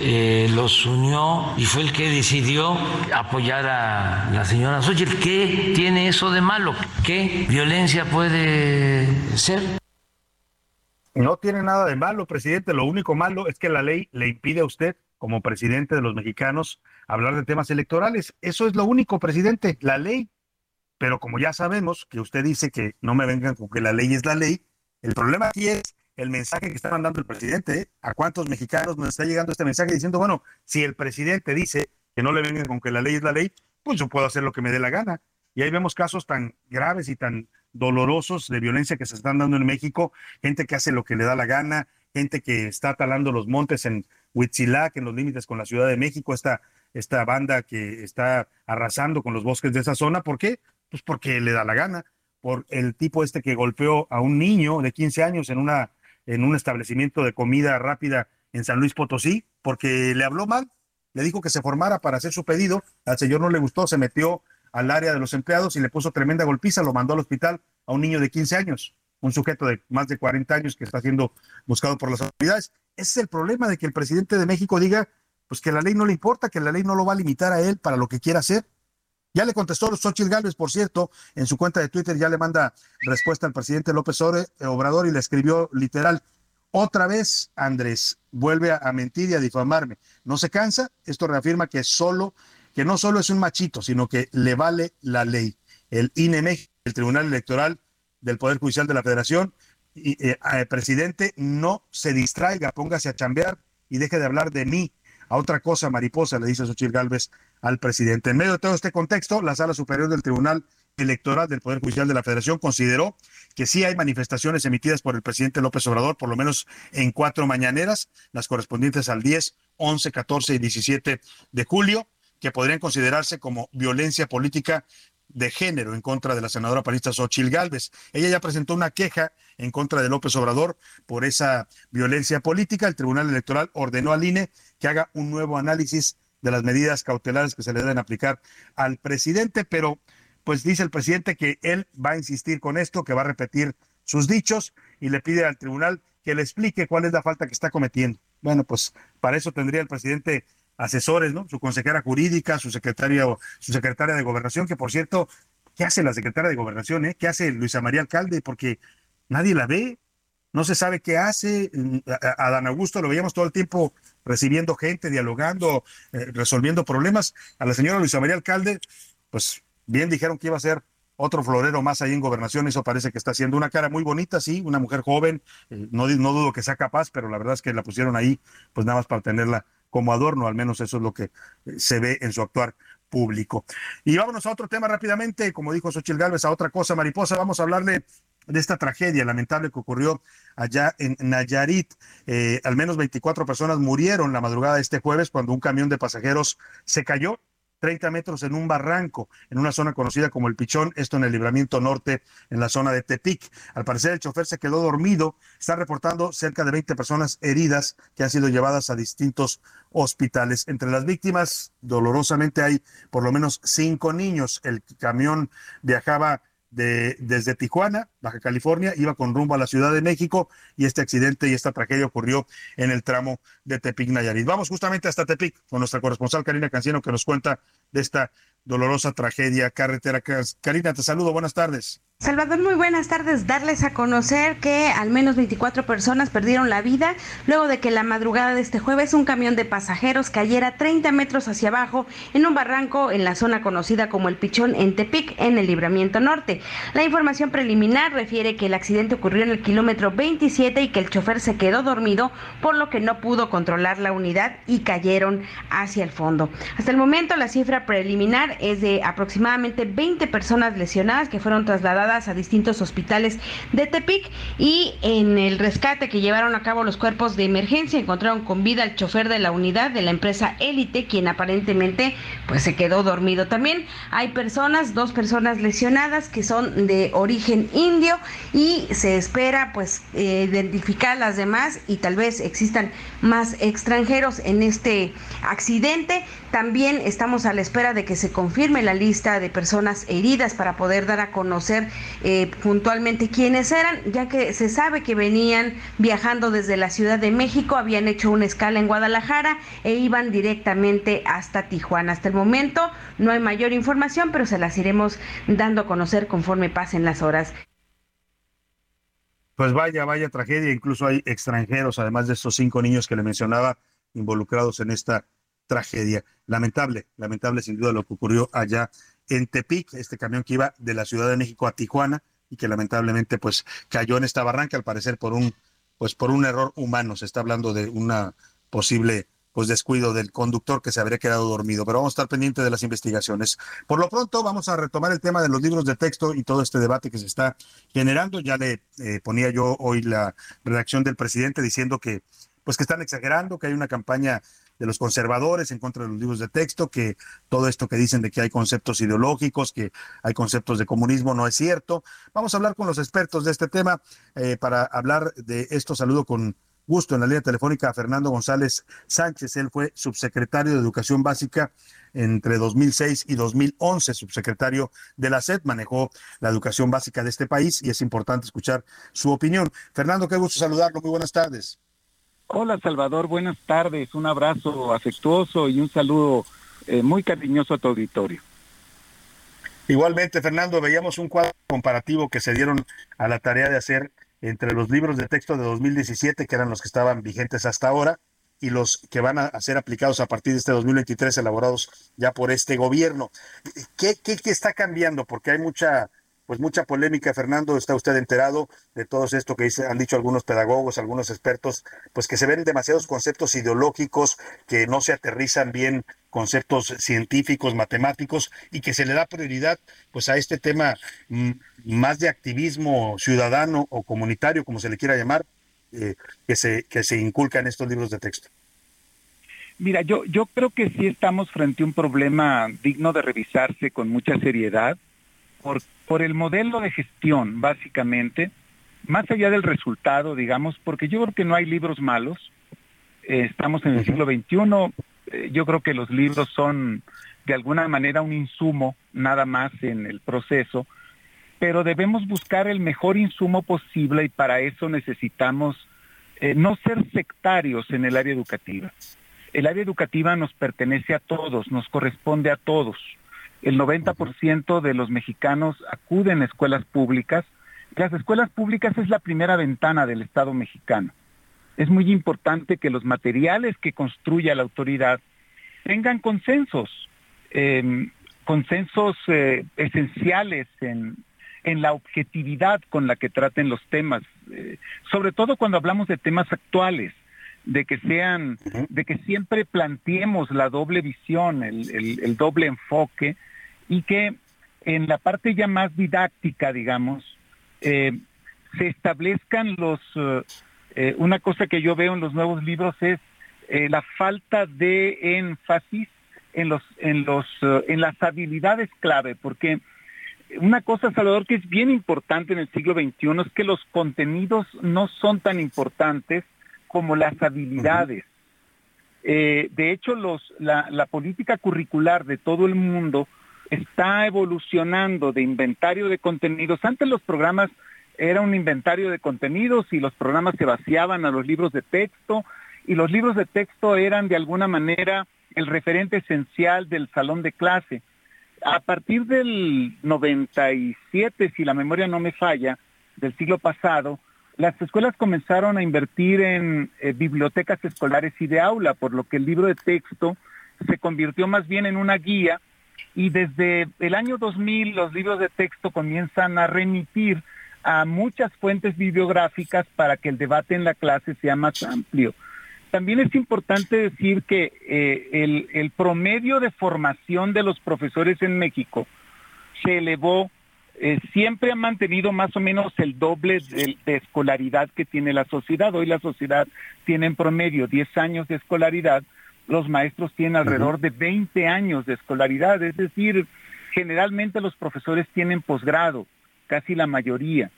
eh, los unió y fue el que decidió apoyar a la señora Xochitl. ¿Qué tiene eso de malo? ¿Qué violencia puede ser? No tiene nada de malo, presidente. Lo único malo es que la ley le impide a usted, como presidente de los mexicanos, hablar de temas electorales. Eso es lo único, presidente, la ley. Pero como ya sabemos que usted dice que no me vengan con que la ley es la ley, el problema aquí es el mensaje que está mandando el presidente. ¿eh? ¿A cuántos mexicanos nos está llegando este mensaje diciendo, bueno, si el presidente dice que no le vengan con que la ley es la ley, pues yo puedo hacer lo que me dé la gana? Y ahí vemos casos tan graves y tan dolorosos de violencia que se están dando en México, gente que hace lo que le da la gana, gente que está talando los montes en Huitzilac, en los límites con la Ciudad de México, esta, esta banda que está arrasando con los bosques de esa zona. ¿Por qué? Pues porque le da la gana, por el tipo este que golpeó a un niño de 15 años en, una, en un establecimiento de comida rápida en San Luis Potosí, porque le habló mal, le dijo que se formara para hacer su pedido, al señor no le gustó, se metió al área de los empleados y le puso tremenda golpiza, lo mandó al hospital a un niño de 15 años, un sujeto de más de 40 años que está siendo buscado por las autoridades. Ese es el problema de que el presidente de México diga pues que la ley no le importa, que la ley no lo va a limitar a él para lo que quiera hacer. Ya le contestó Xochitl Gálvez, por cierto, en su cuenta de Twitter ya le manda respuesta al presidente López Obrador y le escribió literal, otra vez Andrés vuelve a mentir y a difamarme. ¿No se cansa? Esto reafirma que solo que no solo es un machito, sino que le vale la ley. El INE el Tribunal Electoral del Poder Judicial de la Federación, y, eh, eh, presidente, no se distraiga, póngase a chambear y deje de hablar de mí. A otra cosa, mariposa, le dice Xochitl Gálvez al presidente. En medio de todo este contexto, la Sala Superior del Tribunal Electoral del Poder Judicial de la Federación consideró que sí hay manifestaciones emitidas por el presidente López Obrador, por lo menos en cuatro mañaneras, las correspondientes al 10, 11, 14 y 17 de julio que podrían considerarse como violencia política de género en contra de la senadora panista Xochil Gálvez. Ella ya presentó una queja en contra de López Obrador por esa violencia política. El Tribunal Electoral ordenó al INE que haga un nuevo análisis de las medidas cautelares que se le deben aplicar al presidente, pero pues dice el presidente que él va a insistir con esto, que va a repetir sus dichos y le pide al tribunal que le explique cuál es la falta que está cometiendo. Bueno, pues para eso tendría el presidente asesores, ¿no? Su consejera jurídica, su secretaria, su secretaria de gobernación, que por cierto, ¿qué hace la secretaria de gobernación, eh? ¿Qué hace Luisa María Alcalde? Porque nadie la ve, no se sabe qué hace. A, Dan Augusto lo veíamos todo el tiempo recibiendo gente, dialogando, eh, resolviendo problemas. A la señora Luisa María Alcalde, pues bien dijeron que iba a ser otro florero más ahí en gobernación, eso parece que está haciendo una cara muy bonita, sí, una mujer joven, eh, no, no dudo que sea capaz, pero la verdad es que la pusieron ahí, pues nada más para tenerla como adorno, al menos eso es lo que eh, se ve en su actuar público. Y vámonos a otro tema rápidamente, como dijo Xochitl Gálvez, a otra cosa, mariposa, vamos a hablarle de esta tragedia lamentable que ocurrió allá en Nayarit. Eh, al menos 24 personas murieron la madrugada de este jueves cuando un camión de pasajeros se cayó 30 metros en un barranco, en una zona conocida como el Pichón, esto en el libramiento norte, en la zona de Tepic. Al parecer el chofer se quedó dormido, está reportando cerca de 20 personas heridas que han sido llevadas a distintos hospitales. Entre las víctimas, dolorosamente hay por lo menos cinco niños. El camión viajaba de, desde Tijuana, Baja California, iba con rumbo a la Ciudad de México y este accidente y esta tragedia ocurrió en el tramo de Tepic Nayarit. Vamos justamente hasta Tepic con nuestra corresponsal Karina Canciano que nos cuenta de esta dolorosa tragedia carretera. Karina, te saludo, buenas tardes. Salvador, muy buenas tardes. Darles a conocer que al menos 24 personas perdieron la vida luego de que la madrugada de este jueves un camión de pasajeros cayera 30 metros hacia abajo en un barranco en la zona conocida como el Pichón en Tepic, en el Libramiento Norte. La información preliminar refiere que el accidente ocurrió en el kilómetro 27 y que el chofer se quedó dormido, por lo que no pudo controlar la unidad y cayeron hacia el fondo. Hasta el momento la cifra preliminar es de aproximadamente 20 personas lesionadas que fueron trasladadas a distintos hospitales de Tepic y en el rescate que llevaron a cabo los cuerpos de emergencia encontraron con vida al chofer de la unidad de la empresa Élite, quien aparentemente pues se quedó dormido. También hay personas, dos personas lesionadas que son de origen indio y se espera pues eh, identificar las demás y tal vez existan más extranjeros en este accidente. También estamos a la espera de que se confirme la lista de personas heridas para poder dar a conocer eh, puntualmente quiénes eran, ya que se sabe que venían viajando desde la Ciudad de México, habían hecho una escala en Guadalajara e iban directamente hasta Tijuana. Hasta el momento no hay mayor información, pero se las iremos dando a conocer conforme pasen las horas. Pues vaya, vaya tragedia, incluso hay extranjeros, además de estos cinco niños que le mencionaba, involucrados en esta tragedia. Lamentable, lamentable sin duda lo que ocurrió allá en Tepic, este camión que iba de la Ciudad de México a Tijuana y que lamentablemente pues cayó en esta barranca al parecer por un pues por un error humano. Se está hablando de una posible pues descuido del conductor que se habría quedado dormido, pero vamos a estar pendientes de las investigaciones. Por lo pronto vamos a retomar el tema de los libros de texto y todo este debate que se está generando. Ya le eh, ponía yo hoy la redacción del presidente diciendo que pues que están exagerando, que hay una campaña de los conservadores en contra de los libros de texto, que todo esto que dicen de que hay conceptos ideológicos, que hay conceptos de comunismo, no es cierto. Vamos a hablar con los expertos de este tema eh, para hablar de esto. Saludo con gusto en la línea telefónica a Fernando González Sánchez. Él fue subsecretario de Educación Básica entre 2006 y 2011, subsecretario de la SED, manejó la educación básica de este país y es importante escuchar su opinión. Fernando, qué gusto saludarlo. Muy buenas tardes. Hola Salvador, buenas tardes, un abrazo afectuoso y un saludo eh, muy cariñoso a tu auditorio. Igualmente, Fernando, veíamos un cuadro comparativo que se dieron a la tarea de hacer entre los libros de texto de 2017, que eran los que estaban vigentes hasta ahora, y los que van a ser aplicados a partir de este 2023, elaborados ya por este gobierno. ¿Qué, qué, qué está cambiando? Porque hay mucha pues mucha polémica, Fernando, está usted enterado de todo esto que han dicho algunos pedagogos, algunos expertos, pues que se ven demasiados conceptos ideológicos, que no se aterrizan bien conceptos científicos, matemáticos, y que se le da prioridad pues a este tema mm, más de activismo ciudadano o comunitario, como se le quiera llamar, eh, que, se, que se inculca en estos libros de texto. Mira, yo, yo creo que sí estamos frente a un problema digno de revisarse con mucha seriedad por, por el modelo de gestión, básicamente, más allá del resultado, digamos, porque yo creo que no hay libros malos. Eh, estamos en el siglo XXI, eh, yo creo que los libros son de alguna manera un insumo, nada más en el proceso, pero debemos buscar el mejor insumo posible y para eso necesitamos eh, no ser sectarios en el área educativa. El área educativa nos pertenece a todos, nos corresponde a todos. El 90% de los mexicanos acuden a escuelas públicas. Las escuelas públicas es la primera ventana del Estado mexicano. Es muy importante que los materiales que construya la autoridad tengan consensos, eh, consensos eh, esenciales en, en la objetividad con la que traten los temas, eh, sobre todo cuando hablamos de temas actuales, de que sean, de que siempre planteemos la doble visión, el, el, el doble enfoque y que en la parte ya más didáctica, digamos, eh, se establezcan los, eh, eh, una cosa que yo veo en los nuevos libros es eh, la falta de énfasis en los, en los, en las habilidades clave, porque una cosa, Salvador, que es bien importante en el siglo XXI es que los contenidos no son tan importantes como las habilidades. Eh, de hecho, los, la, la política curricular de todo el mundo está evolucionando de inventario de contenidos. Antes los programas era un inventario de contenidos y los programas se vaciaban a los libros de texto y los libros de texto eran de alguna manera el referente esencial del salón de clase. A partir del 97, si la memoria no me falla, del siglo pasado, las escuelas comenzaron a invertir en eh, bibliotecas escolares y de aula, por lo que el libro de texto se convirtió más bien en una guía y desde el año 2000 los libros de texto comienzan a remitir a muchas fuentes bibliográficas para que el debate en la clase sea más amplio. También es importante decir que eh, el, promedio de formación de los profesores en México se elevó eh, siempre ha mantenido más o menos el doble de, de, escolaridad que tiene la sociedad. Hoy la sociedad tiene en promedio 10 años de escolaridad, los maestros tienen alrededor uh -huh. de 20 años de escolaridad, es decir, generalmente los profesores tienen posgrado, casi la mayoría.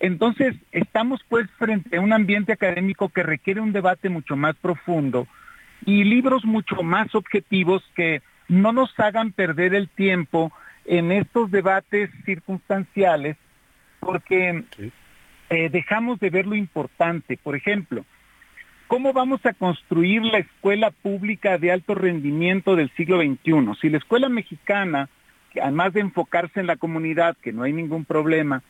Entonces, estamos pues frente a un ambiente académico que requiere un debate mucho más profundo y libros mucho más objetivos que no nos hagan perder el tiempo en estos debates circunstanciales porque sí. eh, dejamos de ver lo importante. Por ejemplo, ¿cómo vamos a construir la escuela pública de alto rendimiento del siglo XXI? Si la escuela mexicana, además de enfocarse en la comunidad, que no hay ningún problema,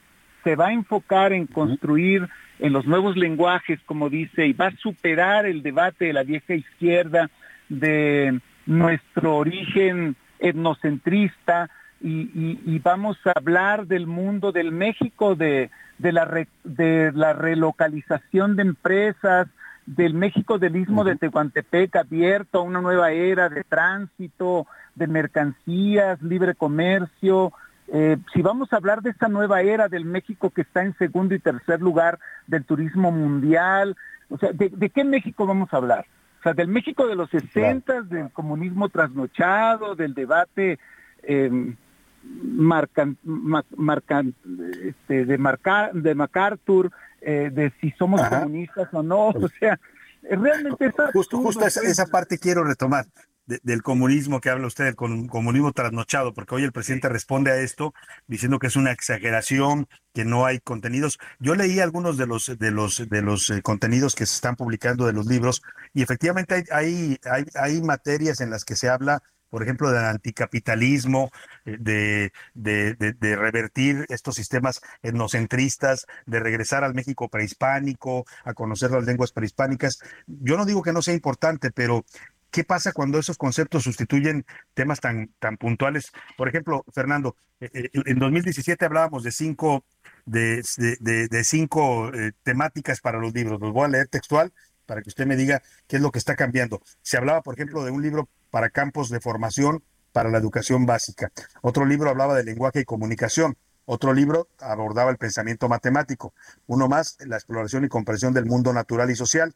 se va a enfocar en construir en los nuevos lenguajes, como dice, y va a superar el debate de la vieja izquierda, de nuestro origen etnocentrista, y, y, y, vamos a hablar del mundo del México, de, de, la, re, de la relocalización de empresas, del México del Istmo uh -huh. de Tehuantepec abierto a una nueva era de tránsito, de mercancías, libre comercio. Eh, si vamos a hablar de esta nueva era del México que está en segundo y tercer lugar del turismo mundial, o sea, ¿de, de qué México vamos a hablar? O sea, del México de los 60, claro. del comunismo trasnochado, del debate eh, marcan, marcan, este, de, de MacArthur, eh, de si somos Ajá. comunistas o no, o sea, realmente esa, justo, justo esa, esa, parte quiero retomar. De, del comunismo que habla usted, el comunismo trasnochado, porque hoy el presidente responde a esto diciendo que es una exageración, que no hay contenidos. Yo leí algunos de los de los de los eh, contenidos que se están publicando de los libros y efectivamente hay, hay hay hay materias en las que se habla por ejemplo, del anticapitalismo, eh, de, de, revertir estos sistemas etnocentristas, de regresar al México prehispánico, a conocer las lenguas prehispánicas. Yo no digo que no sea importante, pero ¿qué pasa cuando esos conceptos sustituyen temas tan, tan puntuales? Por ejemplo, Fernando, eh, eh, en 2017 hablábamos de cinco, de, de cinco temáticas para los libros. Los voy a leer textual para que usted me diga qué es lo que está cambiando. Se hablaba, por ejemplo, de un libro para campos de formación para la educación básica. Otro libro hablaba de lenguaje y comunicación. Otro libro abordaba el pensamiento matemático. Uno más, la exploración y comprensión del mundo natural y social.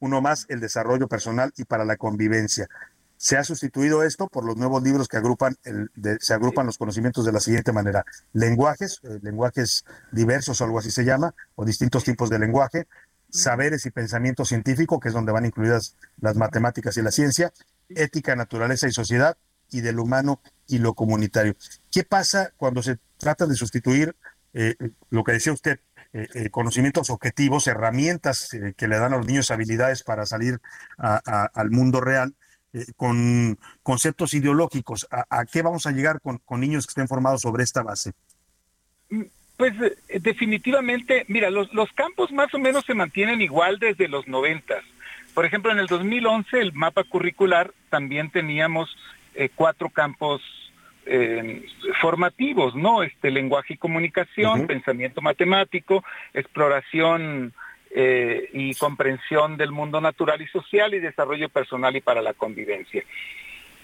uno más, el desarrollo personal y para la convivencia. Se ha sustituido esto por los nuevos libros que agrupan, el, se agrupan los conocimientos de la siguiente manera. Lenguajes, eh, lenguajes diversos o algo así se llama, o distintos tipos de lenguaje, saberes y pensamiento científico, que es donde van incluidas las matemáticas y la ciencia, ética, naturaleza y sociedad, y del humano y lo comunitario. ¿Qué pasa cuando se trata de sustituir eh, lo que decía usted, eh, eh, conocimientos objetivos, herramientas que le dan a los niños habilidades para salir al mundo real, con conceptos ideológicos? ¿A, qué vamos a llegar con, niños que estén formados sobre esta base? Pues definitivamente, mira, los, los campos más o menos se mantienen igual desde los noventas. Por ejemplo, en el 2011 el mapa curricular también teníamos cuatro campos eh, formativos, ¿no? Este lenguaje y comunicación, pensamiento matemático, exploración eh, y comprensión del mundo natural y social y desarrollo personal y para la convivencia.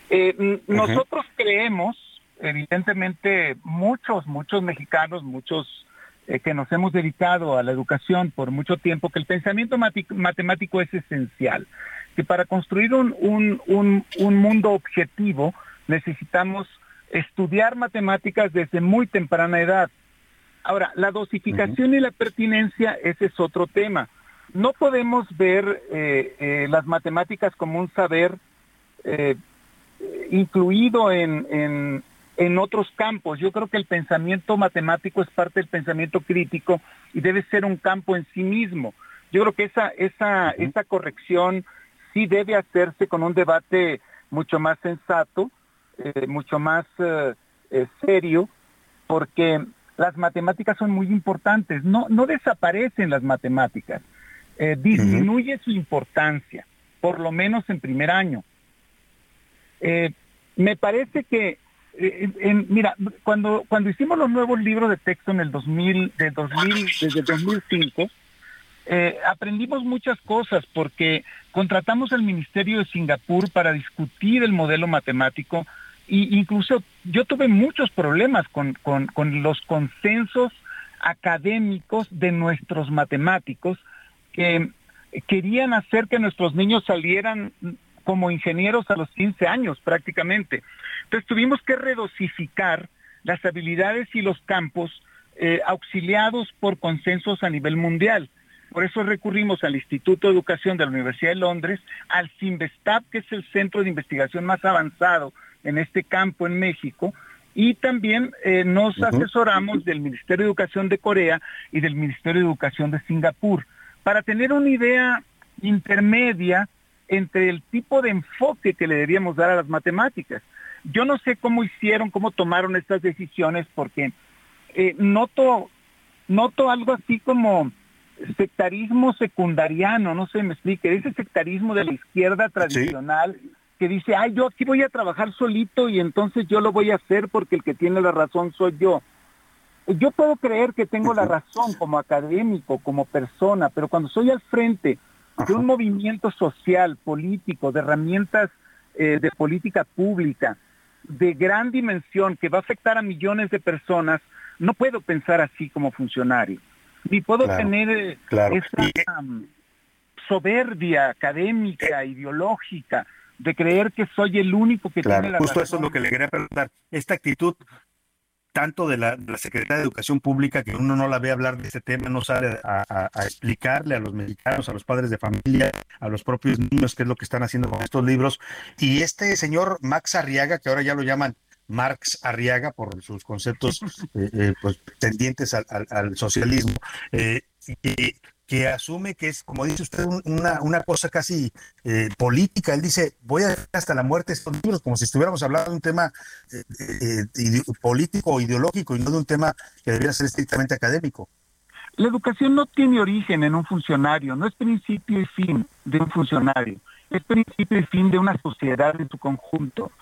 Eh, nosotros creemos, evidentemente, muchos, muchos mexicanos, muchos que nos hemos dedicado a la educación por mucho tiempo, que el pensamiento matemático es esencial, que para construir un, un, un, un mundo objetivo necesitamos estudiar matemáticas desde muy temprana edad. Ahora, la dosificación y la pertinencia, ese es otro tema. No podemos ver eh, eh, las matemáticas como un saber eh, incluido en, en, en, otros campos. Yo creo que el pensamiento matemático es parte del pensamiento crítico y debe ser un campo en sí mismo. Yo creo que esa, esa, esa corrección sí debe hacerse con un debate mucho más sensato eh, mucho más eh, eh, serio, porque las matemáticas son muy importantes. No, no desaparecen las matemáticas, disminuye su importancia, por lo menos en primer año. me parece que, mira, cuando, cuando hicimos los nuevos libros de texto en el 2000, de 2000 desde el 2005, aprendimos muchas cosas porque contratamos al Ministerio de Singapur para discutir el modelo matemático y incluso yo tuve muchos problemas con, los consensos académicos de nuestros matemáticos que querían hacer que nuestros niños salieran como ingenieros a los 15 años prácticamente. Entonces tuvimos que redosificar las habilidades y los campos eh, auxiliados por consensos a nivel mundial. Por eso recurrimos al Instituto de Educación de la Universidad de Londres, al CIMBESTAB, que es el centro de investigación más avanzado en este campo en México y también eh, nos asesoramos del Ministerio de Educación de Corea y del Ministerio de Educación de Singapur para tener una idea intermedia entre el tipo de enfoque que le debíamos dar a las matemáticas. Yo no sé cómo hicieron, cómo tomaron estas decisiones, porque eh, noto, noto algo así como sectarismo secundariano, no sé, me explique, ese sectarismo de la izquierda tradicional que dice, ay, yo aquí voy a trabajar solito y entonces yo lo voy a hacer porque el que tiene la razón soy yo. Yo puedo creer que tengo la razón como académico, como persona, pero cuando soy al frente de un movimiento social, político, de herramientas eh, de política pública, de gran dimensión que va a afectar a millones de personas, no puedo pensar así como funcionario. Ni puedo tener eh, esa um, soberbia académica, ideológica, de creer que soy el único que tiene la justo eso es lo que le quería preguntar. Esta actitud tanto de la, de la, Secretaría de Educación Pública, que uno no la ve hablar de este tema, no sale a, explicarle a los mexicanos, a los padres de familia, a los propios niños qué es lo que están haciendo con estos libros. Y este señor Max Arriaga, que ahora ya lo llaman Marx Arriaga por sus conceptos eh, eh, pues, tendientes al, al, socialismo, eh, y, que asume que es, como dice usted, una, una cosa casi eh, política. Él dice, voy a hasta la muerte estos libros, como si estuviéramos hablando de un tema eh, eh, político o ideológico y no de un tema que debería ser estrictamente académico. La educación no tiene origen en un funcionario, no es principio y fin de un funcionario, es principio y fin de una sociedad en su conjunto.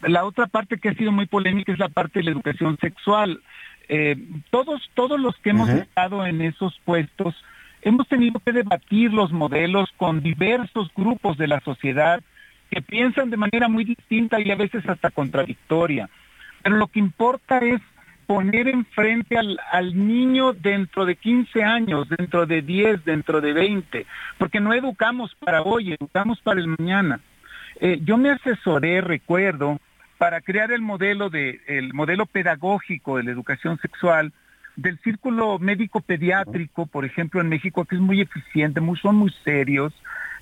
la otra parte que ha sido muy polémica es la parte de la educación sexual. Eh, todos, todos los que hemos estado en esos puestos, hemos tenido que debatir los modelos con diversos grupos de la sociedad que piensan de manera muy distinta y a veces hasta contradictoria. Pero lo que importa es poner enfrente al, al niño dentro de 15 años, dentro de 10, dentro de 20, porque no educamos para hoy, educamos para el mañana. Eh, yo me asesoré, recuerdo, para crear el modelo de el modelo pedagógico de la educación sexual del círculo médico pediátrico, por ejemplo, en México, que es muy eficiente, muy, son muy serios,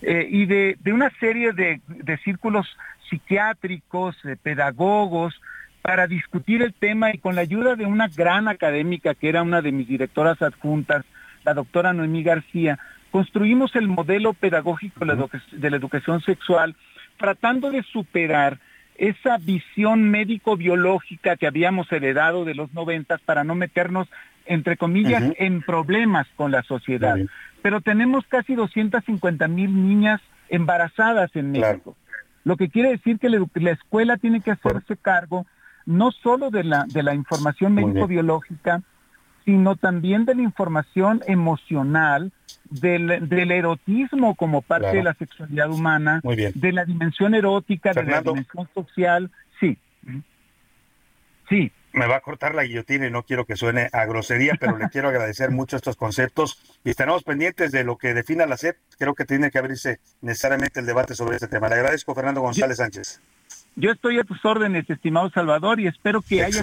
eh, y de, de, una serie de, de círculos psiquiátricos, de pedagogos, para discutir el tema y con la ayuda de una gran académica que era una de mis directoras adjuntas, la doctora Noemí García, construimos el modelo pedagógico de la educación sexual tratando de superar esa visión médico-biológica que habíamos heredado de los noventas para no meternos, entre comillas, en problemas con la sociedad. Pero tenemos casi 250 mil niñas embarazadas en México. Lo que quiere decir que la, la escuela tiene que hacerse cargo no solo de la, de la información médico-biológica, sino también de la información emocional, del, del erotismo como parte Claro. de la sexualidad humana, Muy bien. de la dimensión erótica, Fernando. de la dimensión social. Sí. Sí. Me va a cortar la guillotina y no quiero que suene a grosería, pero le quiero agradecer mucho estos conceptos y estaremos pendientes de lo que defina la SEP. Creo que tiene que abrirse necesariamente el debate sobre este tema. Le agradezco, Fernando González Sánchez. Yo estoy a tus órdenes, estimado Salvador, y espero que haya...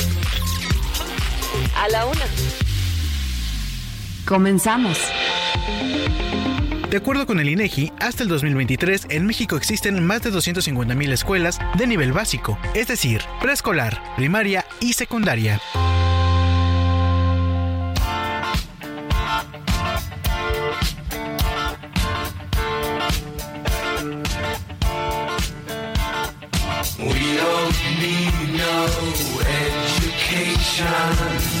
A la una. Comenzamos. De acuerdo con el INEGI, hasta el 2023 en México existen más de 250.000 escuelas de nivel básico, es decir, preescolar, primaria y secundaria. We don't need no education.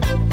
Bye.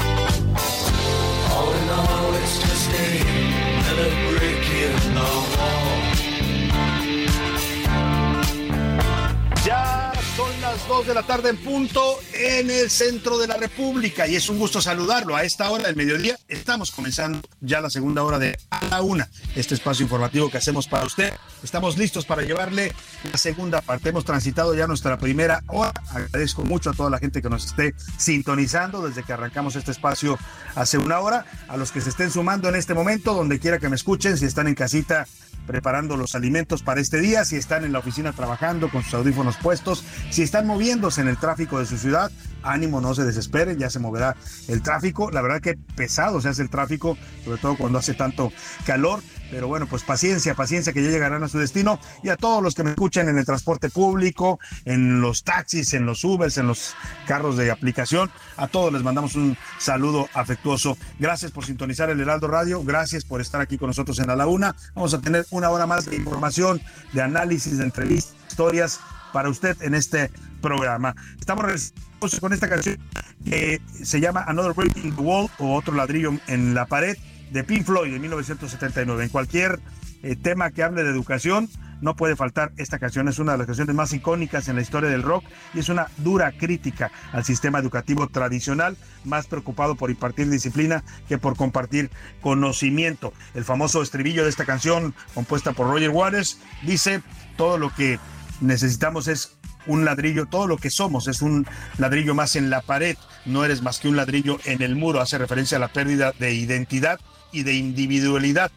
Las 2 de la tarde en punto en el centro de la República y es un gusto saludarlo. A esta hora del mediodía estamos comenzando ya la segunda hora de A la Una, este espacio informativo que hacemos para usted. Estamos listos para llevarle la segunda parte. Hemos transitado ya nuestra primera hora. Agradezco mucho a toda la gente que nos esté sintonizando desde que arrancamos este espacio hace una hora. A los que se estén sumando en este momento, donde quiera que me escuchen, si están en casita preparando los alimentos para este día, si están en la oficina trabajando con sus audífonos puestos, si están moviéndose en el tráfico de su ciudad, ánimo, no se desesperen, ya se moverá el tráfico. La verdad que pesado se hace el tráfico, sobre todo cuando hace tanto calor. Pero bueno, pues paciencia, paciencia que ya llegarán a su destino. Y a todos los que me escuchan en el transporte público, en los taxis, en los Ubers, en los carros de aplicación, a todos les mandamos un saludo afectuoso. Gracias por sintonizar el Heraldo Radio, gracias por estar aquí con nosotros en la Una. Vamos a tener una hora más de información, de análisis, de entrevistas, historias para usted en este programa. Estamos con esta canción que se llama Another Break in the Wall o Otro ladrillo en la pared de Pink Floyd de 1979. En cualquier eh, tema que hable de educación, no puede faltar esta canción. Es una de las canciones más icónicas en la historia del rock y es una dura crítica al sistema educativo tradicional, más preocupado por impartir disciplina que por compartir conocimiento. El famoso estribillo de esta canción, compuesta por Roger Waters, dice: Todo lo que necesitamos es un ladrillo, todo lo que somos es un ladrillo más en la pared, no eres más que un ladrillo en el muro, hace referencia a la pérdida de identidad y de individualidad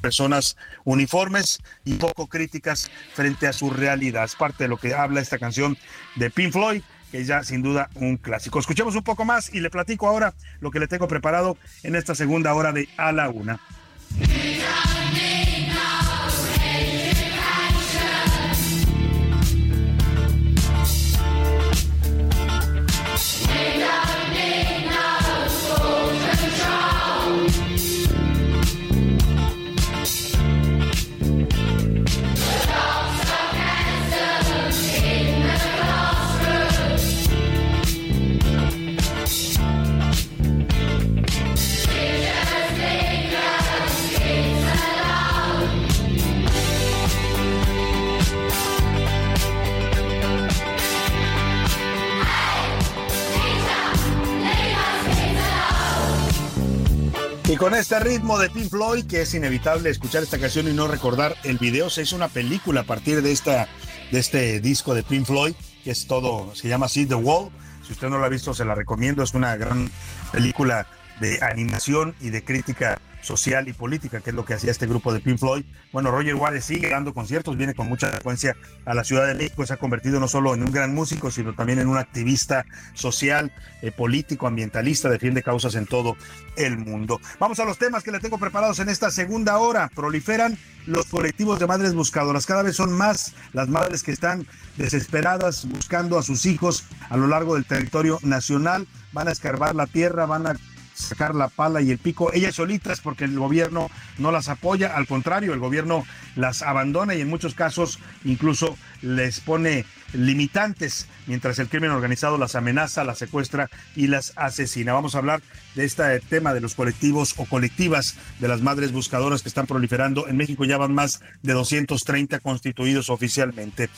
personas uniformes y poco críticas frente a su realidad. Es parte de lo que habla esta canción de Pink Floyd que es ya sin duda un clásico. Escuchemos un poco más y le platico ahora lo que le tengo preparado en esta segunda hora de A la Una. Y con este ritmo de Pink Floyd, que es inevitable escuchar esta canción y no recordar el video, se hizo una película a partir de, esta, de este disco de Pink Floyd, que es todo, se llama así The Wall. Si usted no lo ha visto, se la recomiendo. Es una gran película de animación y de crítica social y política, que es lo que hacía este grupo de Pink Floyd. Bueno, Roger Waters sigue dando conciertos, viene con mucha frecuencia a la Ciudad de México, se ha convertido no solo en un gran músico, sino también en un activista social, eh, político, ambientalista, defiende causas en todo el mundo. Vamos a los temas que le tengo preparados en esta segunda hora. Proliferan los colectivos de madres buscadoras. Cada vez son más las madres que están desesperadas buscando a sus hijos a lo largo del territorio nacional. Van a escarbar la tierra, van a sacar la pala y el pico ellas solitas porque el gobierno no las apoya, al contrario, el gobierno las abandona y en muchos casos incluso les pone limitantes mientras el crimen organizado las amenaza, las secuestra y las asesina. Vamos a hablar de este tema de los colectivos o colectivas de las madres buscadoras que están proliferando. En México ya van más de 230 constituidos oficialmente.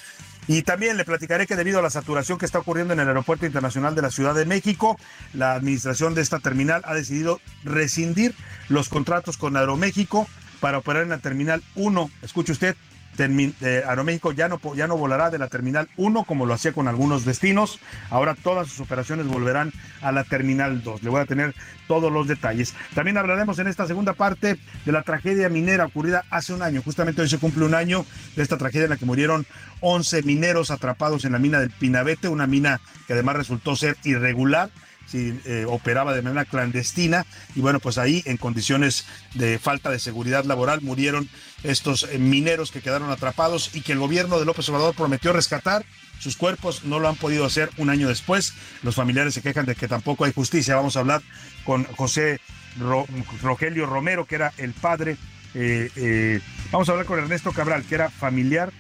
Y también le platicaré que debido a la saturación que está ocurriendo en el Aeropuerto Internacional de la Ciudad de México, la administración de esta terminal ha decidido rescindir los contratos con Aeroméxico para operar en la Terminal 1. Escuche usted, eh, Aeroméxico ya no, ya no volará de la Terminal 1 como lo hacía con algunos destinos. Ahora todas sus operaciones volverán a la Terminal 2. Le voy a tener todos los detalles. También hablaremos en esta segunda parte de la tragedia minera ocurrida hace un año. Justamente hoy se cumple un año de esta tragedia en la que murieron 11 mineros atrapados en la mina del Pinabete, una mina que además resultó ser irregular sí, eh, operaba de manera clandestina y bueno, pues ahí en condiciones de falta de seguridad laboral murieron estos eh, mineros que quedaron atrapados y que el gobierno de López Obrador prometió rescatar. Sus cuerpos no lo han podido hacer un año después. Los familiares se quejan de que tampoco hay justicia. Vamos a hablar con José Ro- Rogelio Romero, que era el padre. eh, eh, vamos a hablar con Ernesto Cabral, que era familiar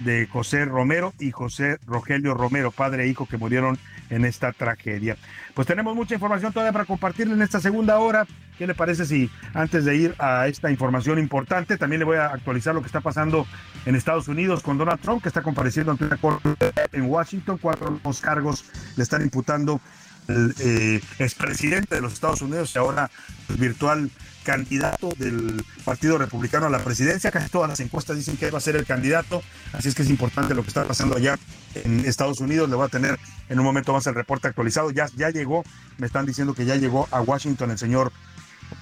de José Romero y José Rogelio Romero, padre e hijo que murieron en esta tragedia. Pues tenemos mucha información todavía para compartirle en esta segunda hora. ¿Qué le parece si antes de ir a esta información importante, también le voy a actualizar lo que está pasando en Estados Unidos con Donald Trump, que está compareciendo ante una corte en Washington? Cuatro nuevos cargos le están imputando el eh, expresidente de los Estados Unidos y ahora virtual candidato del Partido Republicano a la presidencia. Casi todas las encuestas dicen que va a ser el candidato, así es que es importante lo que está pasando allá en Estados Unidos. Le voy a tener en un momento más el reporte actualizado. Ya, ya llegó, me están diciendo que ya llegó a Washington el señor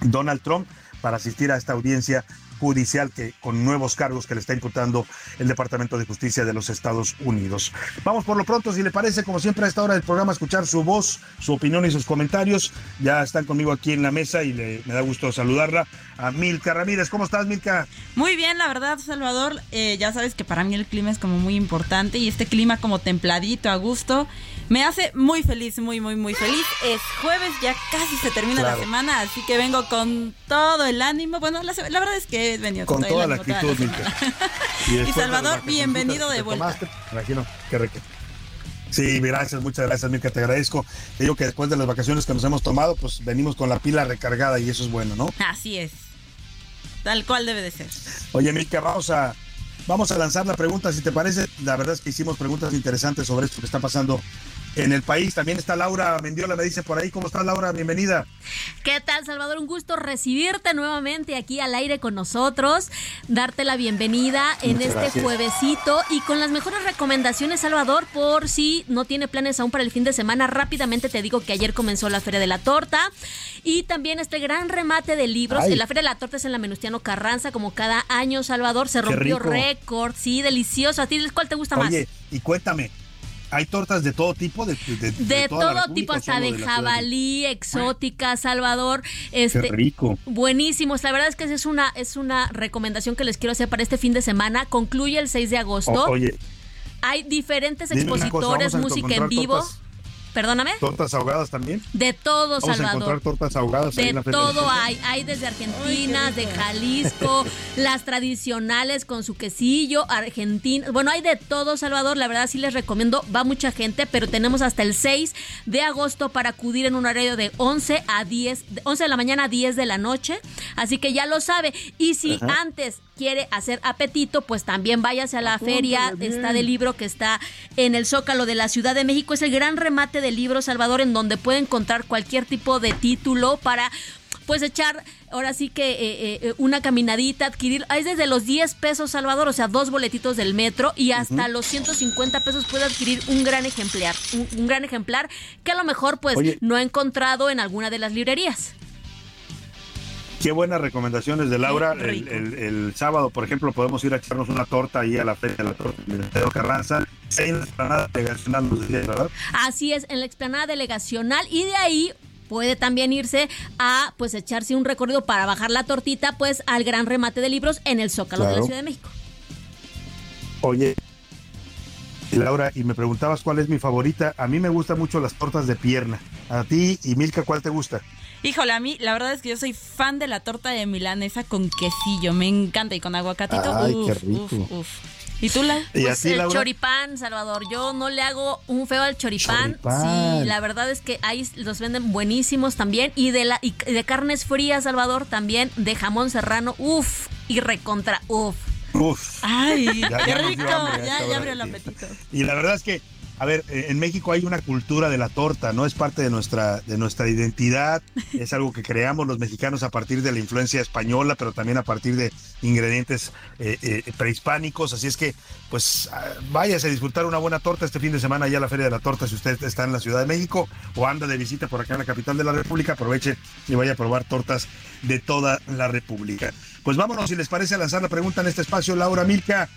Donald Trump para asistir a esta audiencia judicial que con nuevos cargos que le está imputando el Departamento de Justicia de los Estados Unidos. Vamos por lo pronto, si le parece, como siempre a esta hora del programa, escuchar su voz, su opinión y sus comentarios. Ya están conmigo aquí en la mesa y le, me da gusto saludarla a Milka Ramírez. ¿Cómo estás, Milka? Muy bien, la verdad, Salvador. eh, ya sabes que para mí el clima es como muy importante y este clima como templadito, a gusto, me hace muy feliz, muy, muy, muy feliz. Es jueves, ya casi se termina Claro. la semana, así que vengo con todo el ánimo. Bueno, la, la verdad es que he venido con, Con toda el la actitud. Milka. Y, Salvador, vacacioncitas bienvenido de vuelta. tomaste, imagino que reque- Sí, gracias, muchas gracias, Milka, te agradezco. Te digo que después de las vacaciones que nos hemos tomado, pues venimos con la pila recargada y eso es bueno, ¿no? Así es. Tal cual debe de ser. Oye, Milka, vamos a, vamos a lanzar la pregunta, si te parece. La verdad es que hicimos preguntas interesantes sobre esto que está pasando en el país. También está Laura Mendiola, me dice por ahí. ¿Cómo estás, Laura? Bienvenida. ¿Qué tal, Salvador? Un gusto recibirte nuevamente aquí al aire con nosotros, darte la bienvenida en este gracias. juevesito y con las mejores recomendaciones, Salvador, por si no tiene planes aún para el fin de semana. Rápidamente te digo que ayer comenzó la Feria de la Torta y también este gran remate de libros. Ay. La Feria de la Torta es en la Menustiano Carranza, como cada año, Salvador. Se rompió récord, sí, delicioso. ¿A ti cuál te gusta más? Oye, y cuéntame, ¿hay tortas de todo tipo? De, todo tipo, hasta de jabalí, exótica, Salvador. Este, Qué rico. Buenísimos. La verdad es que es una, es una recomendación que les quiero hacer para este fin de semana. Concluye el 6 de agosto. O- oye, Hay diferentes cosa, expositores, ¿vamos a música en vivo. tortas? Perdóname. ¿tortas ahogadas también? De todo, Vamos a Salvador. encontrar tortas ahogadas ahí De en la Feria de la todo hay, hay desde Argentina, de Jalisco, las tradicionales con su quesillo, Argentina, bueno, hay de todo, Salvador, la verdad sí les recomiendo, va mucha gente, pero tenemos hasta el 6 de agosto para acudir en un horario de 11 a 10, de 11 de la mañana a 10 de la noche, así que ya lo sabe, y si Ajá. antes quiere hacer apetito, pues también váyase a la feria, está de libro que está en el Zócalo de la Ciudad de México, es el gran remate de libros, Salvador, en donde puede encontrar cualquier tipo de título para pues echar ahora sí que eh, eh, una caminadita, adquirir, es desde los 10 pesos Salvador, o sea, dos boletitos del metro y hasta Ujú. los 150 pesos puede adquirir un gran ejemplar, un, un gran ejemplar que a lo mejor pues Oye. no ha encontrado en alguna de las librerías. Qué buenas recomendaciones de Laura. El, el- el sábado, por ejemplo, podemos ir a echarnos una torta ahí a la feria de la torta de Carranza. En la explanada delegacional, ¿verdad? Así es, en la explanada delegacional y de ahí puede también irse a pues echarse un recorrido para bajar la tortita pues al gran remate de libros en el Zócalo de la. Ciudad de México. Oye, Laura, y me preguntabas cuál es mi favorita. A mí me gustan mucho las tortas de pierna. A ti y Milka, ¿cuál te gusta? Híjole, a mí la verdad es que yo soy fan de la torta de milanesa con quesillo, me encanta y con aguacatito. Ay, uf, qué rico. uf, uf. ¿Y tú, la? ¿Y Pues ti, el Laura? choripán, Salvador. Yo no le hago un feo al choripán. Choripán. Sí, la verdad es que ahí los venden buenísimos también. Y de la y de carnes frías, Salvador, también. De jamón serrano, uff. Y recontra, uff. Uf. Ay, Ya- qué rico. hambre ya, ya abrió el apetito. Y la verdad es que, a ver, eh, en México hay una cultura de la torta, ¿no? Es parte de nuestra, de nuestra identidad, es algo que creamos los mexicanos a partir de la influencia española, pero también a partir de ingredientes eh, eh, prehispánicos, así es que, pues, ah, váyase a disfrutar una buena torta este fin de semana allá a la Feria de la Torta, si usted está en la Ciudad de México o anda de visita por acá en la capital de la República, aproveche y vaya a probar tortas de toda la República. Pues vámonos, si les parece, a lanzar la pregunta en este espacio, Laura Milka.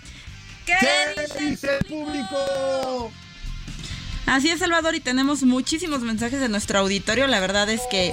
¿Qué, dice el público? Así es, Salvador, y tenemos muchísimos mensajes de nuestro auditorio. La verdad es que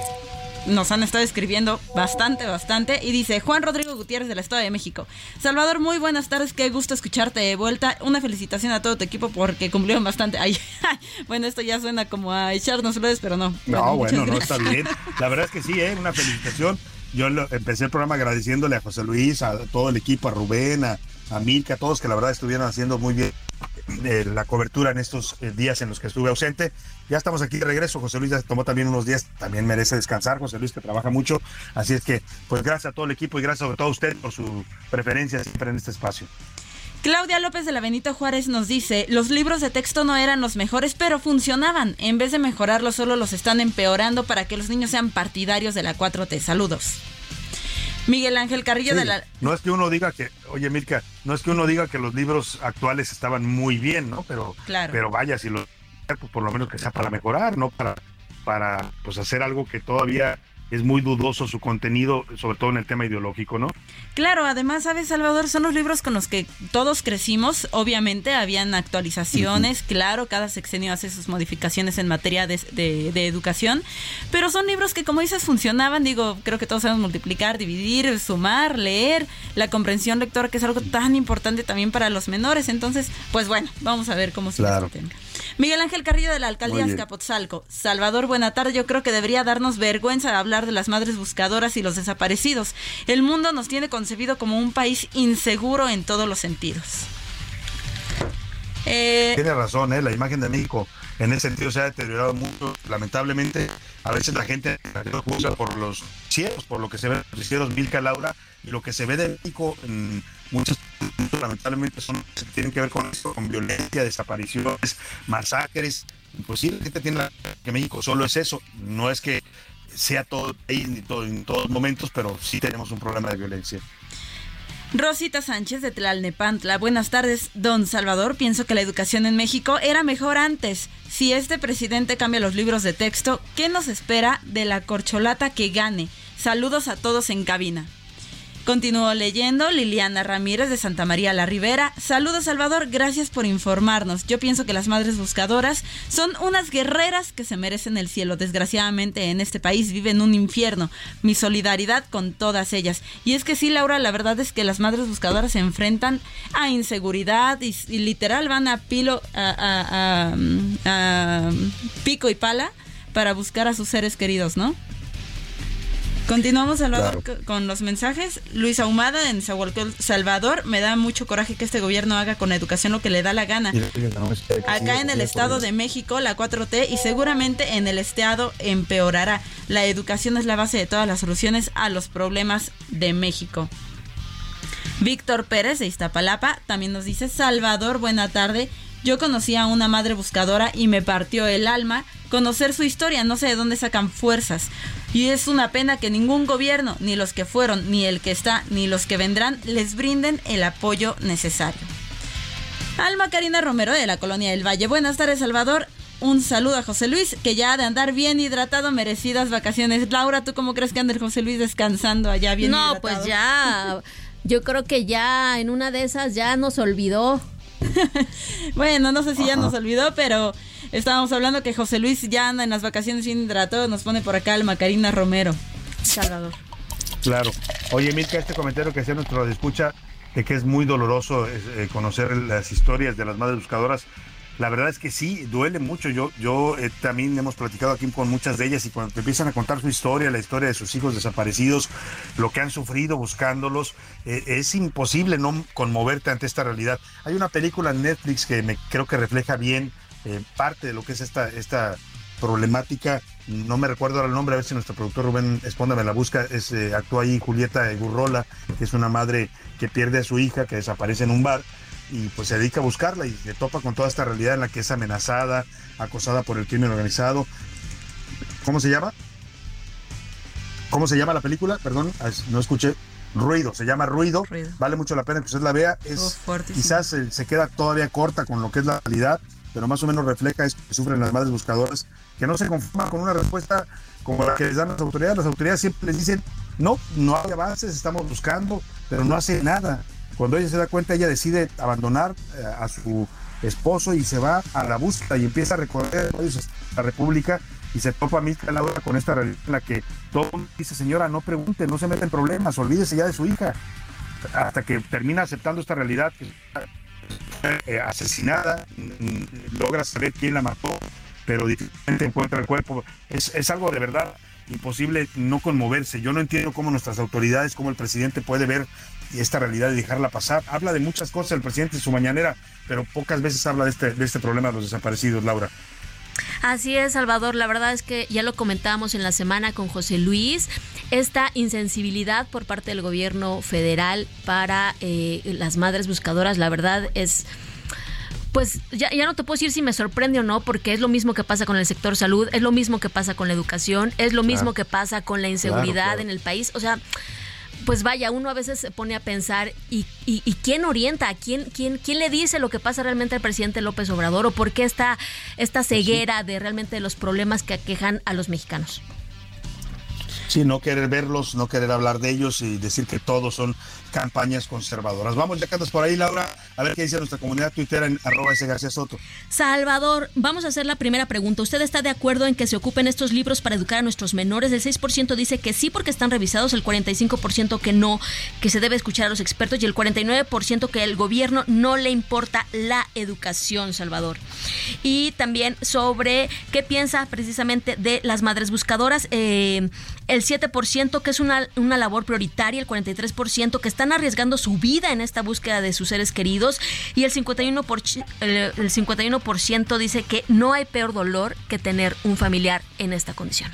nos han estado escribiendo bastante, bastante. Y dice Juan Rodrigo Gutiérrez del Estado de México. Salvador, muy buenas tardes, qué gusto escucharte de vuelta. Una felicitación a todo tu equipo porque cumplieron bastante. Ay, bueno, esto ya suena como a echarnos flores, pero no. No, bueno, no está bien. La verdad es que sí, ¿eh? una felicitación. Yo lo- empecé el programa agradeciéndole a José Luis, a todo el equipo, a Rubén, a, a Milka, a todos que la verdad estuvieron haciendo muy bien eh, la cobertura en estos eh, días en los que estuve ausente. Ya estamos aquí de regreso. José Luis ya tomó también unos días, también merece descansar. José Luis que trabaja mucho. Así es que, pues gracias a todo el equipo y gracias sobre todo a usted por su preferencia siempre en este espacio. Claudia López de la Benito Juárez nos dice, los libros de texto no eran los mejores, pero funcionaban. En vez de mejorarlos, solo los están empeorando para que los niños sean partidarios de la 4T. Saludos. Miguel Ángel Carrillo Sí, de la... No es que uno diga que, oye Milka, no es que uno diga que los libros actuales estaban muy bien, ¿no? Pero, Claro. pero vaya, si lo pues por lo menos que sea para mejorar, no para, para pues hacer algo que todavía es muy dudoso su contenido, sobre todo en el tema ideológico, ¿no? Claro, además, ¿sabes, Salvador? Son los libros con los que todos crecimos. Obviamente, habían actualizaciones, claro, cada sexenio hace sus modificaciones en materia de, de- de educación, pero son libros que, como dices, funcionaban. Digo, creo que todos sabemos multiplicar, dividir, sumar, leer, la comprensión lectora, que es algo tan importante también para los menores. Entonces, pues bueno, vamos a ver cómo sigue Claro. este tema. Miguel Ángel Carrillo de la Alcaldía. Azcapotzalco. Salvador, buena tarde. Yo creo que debería darnos vergüenza hablar de las madres buscadoras y los desaparecidos. El mundo nos tiene concebido como un país inseguro en todos los sentidos. Eh, Tiene razón, ¿eh? La imagen de México en ese sentido se ha deteriorado mucho. Lamentablemente, a veces la gente lo juzga por los cielos, por lo que se ve en los noticieros Milka Laura y lo que se ve de México en muchas lamentablemente son tienen que ver con esto, con violencia, desapariciones, masacres. Pues sí, la gente tiene que México solo es eso, no es que sea todo en, todo, en todos momentos, pero sí tenemos un problema de violencia. Rosita Sánchez de Tlalnepantla. Buenas tardes, don Salvador. Pienso que la educación en México era mejor antes. Si este presidente cambia los libros de texto, ¿qué nos espera de la corcholata que gane? Saludos a todos en cabina. Continúo leyendo Liliana Ramírez de Santa María la Ribera. Saludos Salvador, gracias por informarnos. Yo pienso que las madres buscadoras son unas guerreras que se merecen el cielo. Desgraciadamente en este país viven un infierno. Mi solidaridad con todas ellas. Y es que sí, Laura, la verdad es que las madres buscadoras se enfrentan a inseguridad y, literal van a pilo a pico y pala para buscar a sus seres queridos, ¿no? Continuamos, Salvador, co- con los mensajes. Luis Ahumada en Salvador. Me da mucho coraje que este gobierno haga con la educación lo que le da la gana. Acá en el Estado de México, la 4T, y seguramente en el Estado empeorará. La educación es la base de todas las soluciones a los problemas de México. Víctor Pérez de Iztapalapa también nos dice, Salvador, buena tarde. Yo conocí a una madre buscadora y me partió el alma conocer su historia, no sé de dónde sacan fuerzas. Y es una pena que ningún gobierno, ni los que fueron, ni el que está, ni los que vendrán, les brinden el apoyo necesario. Alma Karina Romero de la Colonia del Valle. Buenas tardes, Salvador. Un saludo a José Luis, que ya ha de andar bien hidratado, merecidas vacaciones. Laura, ¿tú cómo crees que anda el José Luis descansando allá bien no, hidratado? pues ya. Yo creo que ya en una de esas ya nos olvidó. Bueno, no sé si ya nos olvidó, pero estábamos hablando que José Luis ya anda en las vacaciones bien hidratado. Nos pone por acá Alma Karina Romero. Salvador. Claro. Oye, Milka, este comentario que hacía nuestro escucha de que es muy doloroso eh, conocer las historias de las madres buscadoras. La verdad es que sí, duele mucho. Yo, yo eh, también hemos platicado aquí con muchas de ellas y cuando te empiezan a contar su historia, la historia de sus hijos desaparecidos, lo que han sufrido buscándolos, eh, es imposible no conmoverte ante esta realidad. Hay una película en Netflix que me creo que refleja bien eh, parte de lo que es esta, esta problemática. No me recuerdo ahora el nombre, a ver si nuestro productor Rubén Esponda me la busca. Es, actúa ahí Julieta Gurrola, que es una madre que pierde a su hija, que desaparece en un bar y pues se dedica a buscarla y se topa con toda esta realidad en la que es amenazada, acosada por el crimen organizado. ¿Cómo se llama? ¿Cómo se llama la película? Perdón, no escuché. Ruido, se llama Ruido. Vale mucho la pena que usted la vea. Es, quizás eh, se queda todavía corta con lo que es la realidad, pero más o menos refleja eso que sufren las madres buscadoras, que no se conforman con una respuesta como la que les dan las autoridades. Las autoridades siempre les dicen, no, no hay avances, estamos buscando, pero no hace nada. Cuando ella se da cuenta, ella decide abandonar eh, a su esposo y se va a la búsqueda y empieza a recorrer la República y se topa a Milka Laura con esta realidad en la que todo dice, señora, no pregunte, no se meta en problemas, olvídese ya de su hija. Hasta que termina aceptando esta realidad, que eh, asesinada, mm, logra saber quién la mató, pero difícilmente encuentra el cuerpo. Es, es algo de verdad imposible no conmoverse. Yo no entiendo cómo nuestras autoridades, cómo el presidente puede ver esta realidad y dejarla pasar. Habla de muchas cosas el presidente en su mañanera, pero pocas veces habla de este, de este problema de los desaparecidos, Laura. Así es, Salvador. La verdad es que ya lo comentábamos en la semana con José Luis. Esta insensibilidad por parte del gobierno federal para eh, las madres buscadoras, la verdad es pues ya, ya no te puedo decir si me sorprende o no, porque es lo mismo que pasa con el sector salud, es lo mismo que pasa con la educación, es lo mismo Claro. que pasa con la inseguridad Claro, claro. en el país. O sea, pues vaya, uno a veces se pone a pensar, ¿y, y, y quién orienta? ¿A quién, quién, ¿Quién le dice lo que pasa realmente al presidente López Obrador? ¿O por qué esta, esta ceguera de realmente los problemas que aquejan a los mexicanos? Sí, no querer verlos, no querer hablar de ellos y decir que todos son campañas conservadoras. Vamos, ya que andas por ahí, Laura, a ver qué dice nuestra comunidad tuitera en arroba ese García Soto. Salvador, vamos a hacer la primera pregunta. ¿Usted está de acuerdo en que se ocupen estos libros para educar a nuestros menores? El 6% dice que sí porque están revisados, el 45% que no, que se debe escuchar a los expertos y el 49% que el gobierno no le importa la educación, Salvador. Y también sobre qué piensa precisamente de las madres buscadoras. Eh, el 7% que es una, una labor prioritaria, el 43% que están arriesgando su vida en esta búsqueda de sus seres queridos y el 51%, por, el, el 51% dice que no hay peor dolor que tener un familiar en esta condición.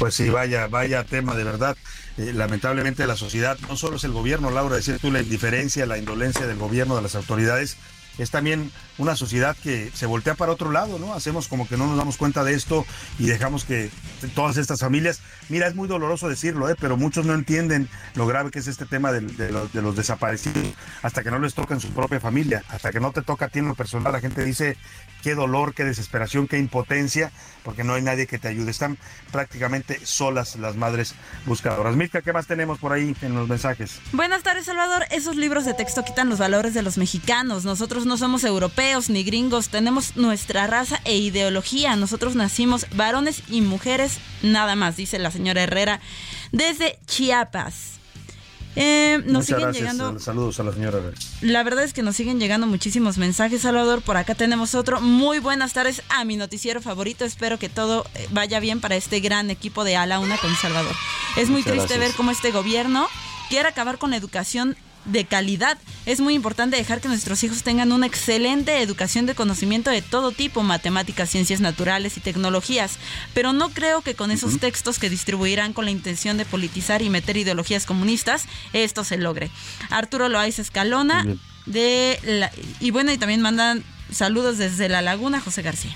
Pues sí, vaya, vaya tema de verdad. Eh, lamentablemente la sociedad, no solo es el gobierno, Laura, decir tú la indiferencia, la indolencia del gobierno, de las autoridades, es también una sociedad que se voltea para otro lado, ¿no? Hacemos como que no nos damos cuenta de esto y dejamos que todas estas familias, mira, es muy doloroso decirlo, ¿eh? pero muchos no entienden lo grave que es este tema de, los, de los desaparecidos hasta que no les toca en su propia familia, hasta que no te toca a ti en lo personal, la gente dice qué dolor, qué desesperación, qué impotencia, porque no hay nadie que te ayude. Están prácticamente solas las madres buscadoras. Mirka, ¿qué más tenemos por ahí en los mensajes? Buenas tardes, Salvador. Esos libros de texto quitan los valores de los mexicanos. Nosotros no somos europeos ni gringos, tenemos nuestra raza e ideología. Nosotros nacimos varones y mujeres, nada más, dice la señora Herrera, desde Chiapas. Eh, nos siguen llegando. Saludos a la señora. La verdad es que nos siguen llegando muchísimos mensajes, Salvador. Por acá tenemos otro. Muy buenas tardes a mi noticiero favorito. Espero que todo eh, vaya bien para este gran equipo de A la Una con Salvador. Es muy triste ver cómo este gobierno quiere acabar con la educación de calidad. Es muy importante dejar que nuestros hijos tengan una excelente educación de conocimiento de todo tipo, matemáticas, ciencias naturales y tecnologías, pero no creo que con esos textos que distribuirán con la intención de politizar y meter ideologías comunistas, esto se logre. Arturo Loaiza Escalona de la, y bueno, y también mandan saludos desde La Laguna, José García.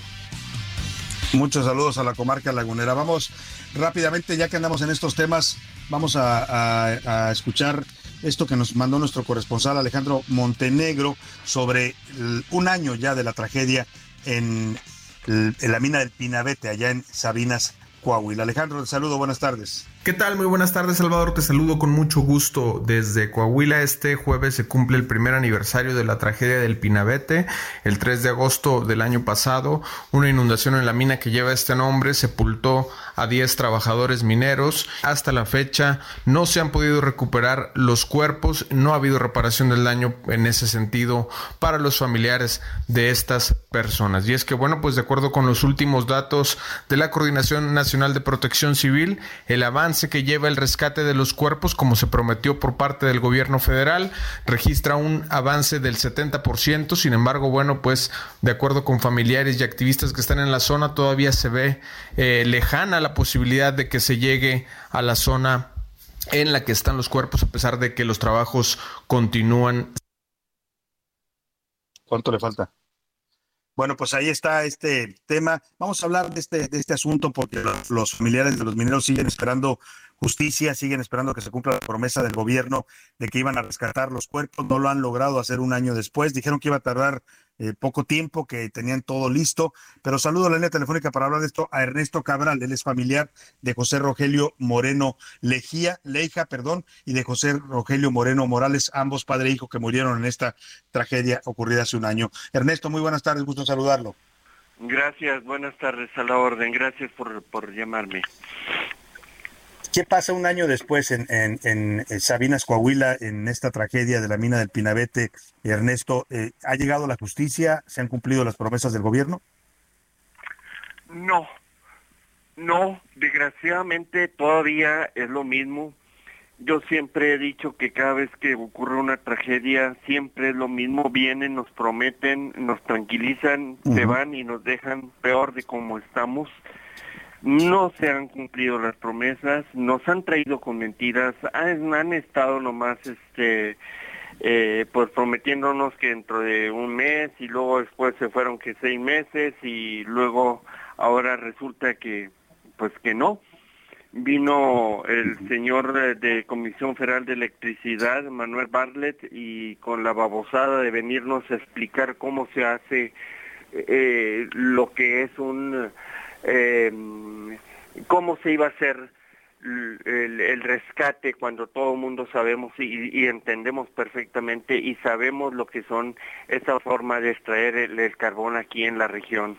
Muchos saludos a la comarca lagunera. Vamos rápidamente, ya que andamos en estos temas, vamos a escuchar esto que nos mandó nuestro corresponsal Alejandro Montenegro sobre un año ya de la tragedia en, la mina del Pinabete, allá en Sabinas, Coahuila. Alejandro, te saludo, buenas tardes. ¿Qué tal? Muy buenas tardes, Salvador. Te saludo con mucho gusto desde Coahuila. Este jueves se cumple el primer aniversario de la tragedia del Pinabete. El 3 de agosto del año pasado, una inundación en la mina que lleva este nombre sepultó a 10 trabajadores mineros. Hasta la fecha no se han podido recuperar los cuerpos. No ha habido reparación del daño en ese sentido para los familiares de estas personas. Y es que, bueno, pues de acuerdo con los últimos datos de la Coordinación Nacional de Protección Civil, el avance que lleva el rescate de los cuerpos, como se prometió por parte del gobierno federal, registra un avance del 70%. Sin embargo, bueno, pues de acuerdo con familiares y activistas que están en la zona, todavía se ve eh, lejana la posibilidad de que se llegue a la zona en la que están los cuerpos, a pesar de que los trabajos continúan. ¿Cuánto le falta? Bueno, pues ahí está este tema. Vamos a hablar de este, de este asunto porque los, familiares de los mineros siguen esperando justicia, siguen esperando que se cumpla la promesa del gobierno de que iban a rescatar los cuerpos. No lo han logrado hacer un año después. Dijeron que iba a tardar eh, poco tiempo, que tenían todo listo. Pero saludo a la línea telefónica para hablar de esto a Ernesto Cabral, él es familiar de José Rogelio Moreno Lejía, Leija, perdón, y de José Rogelio Moreno Morales, ambos padre e hijo que murieron en esta tragedia ocurrida hace un año. Ernesto, muy buenas tardes, gusto saludarlo. Gracias, buenas tardes a la orden, gracias por, por llamarme. ¿Qué pasa un año después en, en, Sabinas, Coahuila, en esta tragedia de la mina del Pinabete? Ernesto, eh, ¿ha llegado la justicia? ¿Se han cumplido las promesas del gobierno? No, no, desgraciadamente todavía es lo mismo. Yo siempre he dicho que cada vez que ocurre una tragedia, siempre es lo mismo. Vienen, nos prometen, nos tranquilizan, se van y nos dejan peor de como estamos. No se han cumplido las promesas, nos han traído con mentiras, han, han estado nomás este eh, pues prometiéndonos que dentro de un mes y luego después se fueron que seis meses y luego ahora resulta que pues que no. Vino el señor de Comisión Federal de Electricidad, Manuel Bartlett, y con la babosada de venirnos a explicar cómo se hace eh, lo que es un eh, cómo se iba a hacer el, rescate cuando todo el mundo sabemos y, entendemos perfectamente y sabemos lo que son esa forma de extraer el, carbón aquí en la región.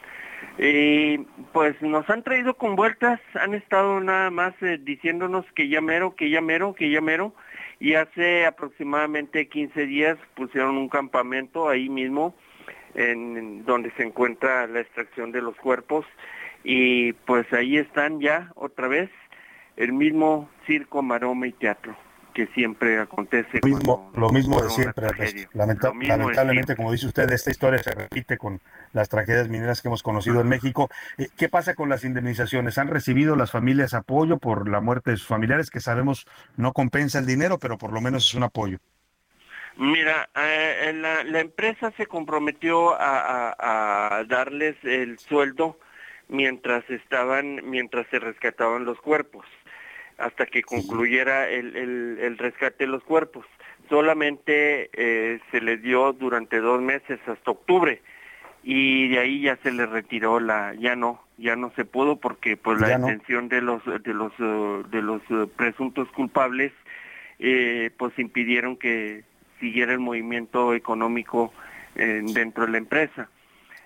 Y pues nos han traído con vueltas, han estado nada más eh, diciéndonos que ya mero, que ya mero, que ya mero, y hace aproximadamente 15 días pusieron un campamento ahí mismo, en donde se encuentra la extracción de los cuerpos, y pues ahí están ya otra vez el mismo circo, maroma y teatro. que siempre acontece. Lo mismo, lo mismo de siempre. Lamenta- mismo lamentablemente, como dice usted, esta historia se repite con las tragedias mineras que hemos conocido en México. Eh, ¿Qué pasa con las indemnizaciones? ¿Han recibido las familias apoyo por la muerte de sus familiares, que sabemos no compensa el dinero, pero por lo menos es un apoyo? Mira, eh, la, la empresa se comprometió a, a- a darles el sueldo mientras estaban, mientras se rescataban los cuerpos, hasta que concluyera el, el- el rescate de los cuerpos. Solamente eh, se les dio durante dos meses hasta octubre y de ahí ya se les retiró la, ya no, ya no se pudo porque pues la no. detención de los de los eh, de los eh, presuntos culpables eh, pues impidieron que siguiera el movimiento económico eh, dentro de la empresa.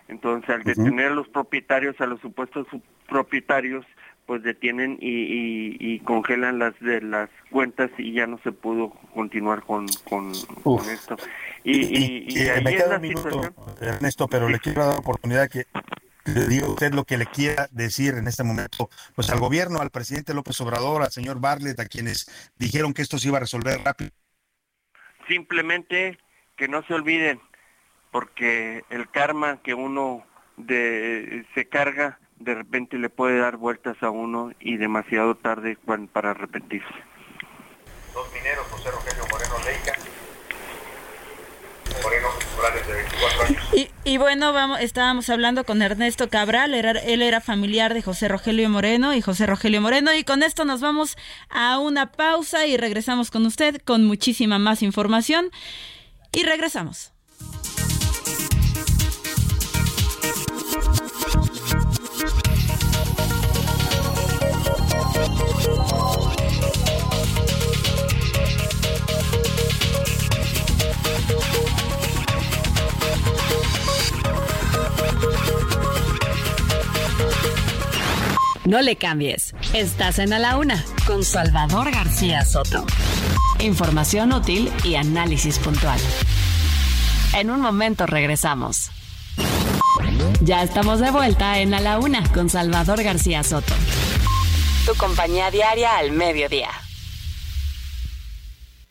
Entonces, al detener a los propietarios, a los supuestos su- propietarios, pues detienen y, y- y congelan las de las cuentas y ya no se pudo continuar con, con, con esto. Y, y, y ahí me es queda la un minuto, situación. Ernesto, pero le quiero dar la oportunidad que le diga usted lo que le quiera decir en este momento, pues al gobierno, al presidente López Obrador, al señor Bartlett, a quienes dijeron que esto se iba a resolver rápido. simplemente que no se olviden porque el karma que uno de, se carga de repente le puede dar vueltas a uno y demasiado tarde para arrepentirse. Dos mineros, José Rogelio Moreno Leica, Moreno Morales de 24 años. Y, y bueno, vamos, estábamos hablando con Ernesto Cabral, era- él era familiar de José Rogelio Moreno y José Rogelio Moreno y con esto nos vamos a una pausa y regresamos con usted con muchísima más información y regresamos. No le cambies. Estás en A la Una con Salvador García Soto. Información útil y análisis puntual. En un momento regresamos. Ya estamos de vuelta en la Una con Salvador García Soto. Tu compañía diaria al mediodía.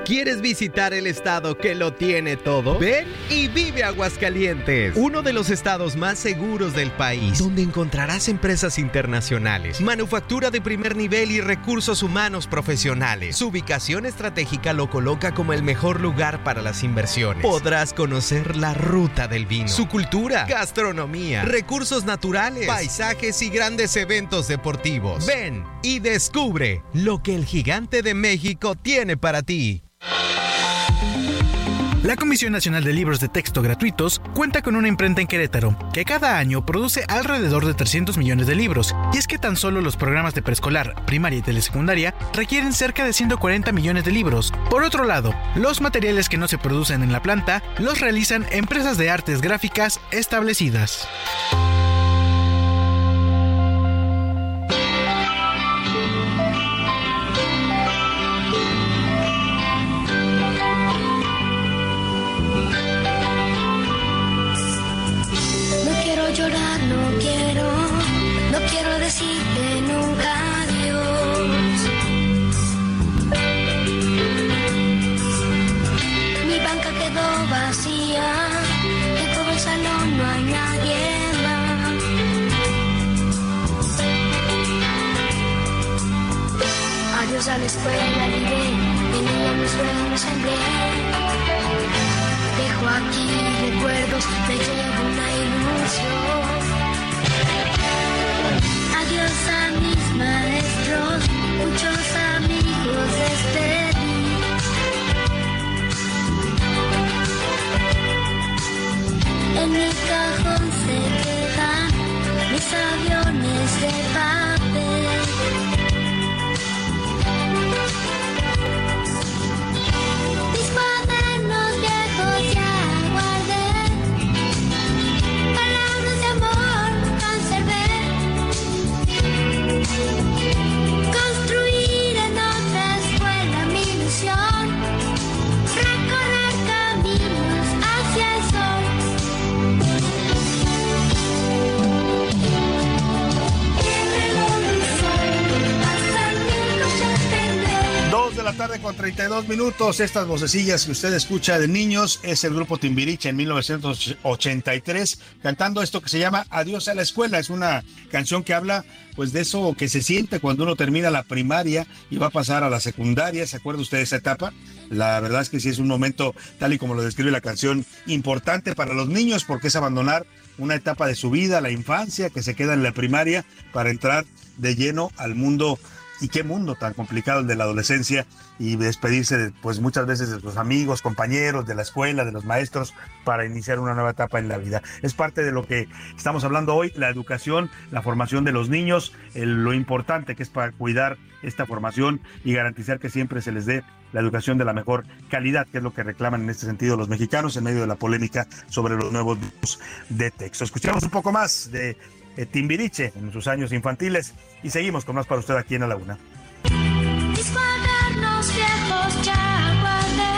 ¿Quieres visitar el estado que lo tiene todo? Ven y vive Aguascalientes, uno de los estados más seguros del país, donde encontrarás empresas internacionales, manufactura de primer nivel y recursos humanos profesionales. Su ubicación estratégica lo coloca como el mejor lugar para las inversiones. Podrás conocer la ruta del vino, su cultura, gastronomía, recursos naturales, paisajes y grandes eventos deportivos. Ven y descubre lo que el gigante de México tiene para ti. La Comisión Nacional de Libros de Texto Gratuitos cuenta con una imprenta en Querétaro que cada año produce alrededor de 300 millones de libros. Y es que tan solo los programas de preescolar, primaria y telesecundaria requieren cerca de 140 millones de libros. Por otro lado, los materiales que no se producen en la planta los realizan empresas de artes gráficas establecidas. Adiós a la escuela, libre, en ella mis sueños sembré. Dejo aquí recuerdos, me llevo una ilusión. Adiós a mis maestros, muchos amigos despedí. En mi cajón se quedan mis aviones de papel. Con 32 minutos. Estas vocecillas que usted escucha de niños es el grupo Timbiriche en 1983 cantando esto que se llama Adiós a la escuela. Es una canción que habla pues de eso que se siente cuando uno termina la primaria y va a pasar a la secundaria. ¿Se acuerda usted de esa etapa? La verdad es que sí es un momento, tal y como lo describe la canción, importante para los niños porque es abandonar una etapa de su vida, la infancia, que se queda en la primaria para entrar de lleno al mundo y qué mundo tan complicado el de la adolescencia y despedirse de, pues muchas veces de sus amigos, compañeros, de la escuela, de los maestros para iniciar una nueva etapa en la vida. Es parte de lo que estamos hablando hoy, la educación, la formación de los niños, lo importante que es para cuidar esta formación y garantizar que siempre se les dé la educación de la mejor calidad, que es lo que reclaman en este sentido los mexicanos en medio de la polémica sobre los nuevos de texto. Escuchamos un poco más de Timbiriche en sus años infantiles y seguimos con más para usted aquí en A la Una. Mis cuadernos viejos ya guardé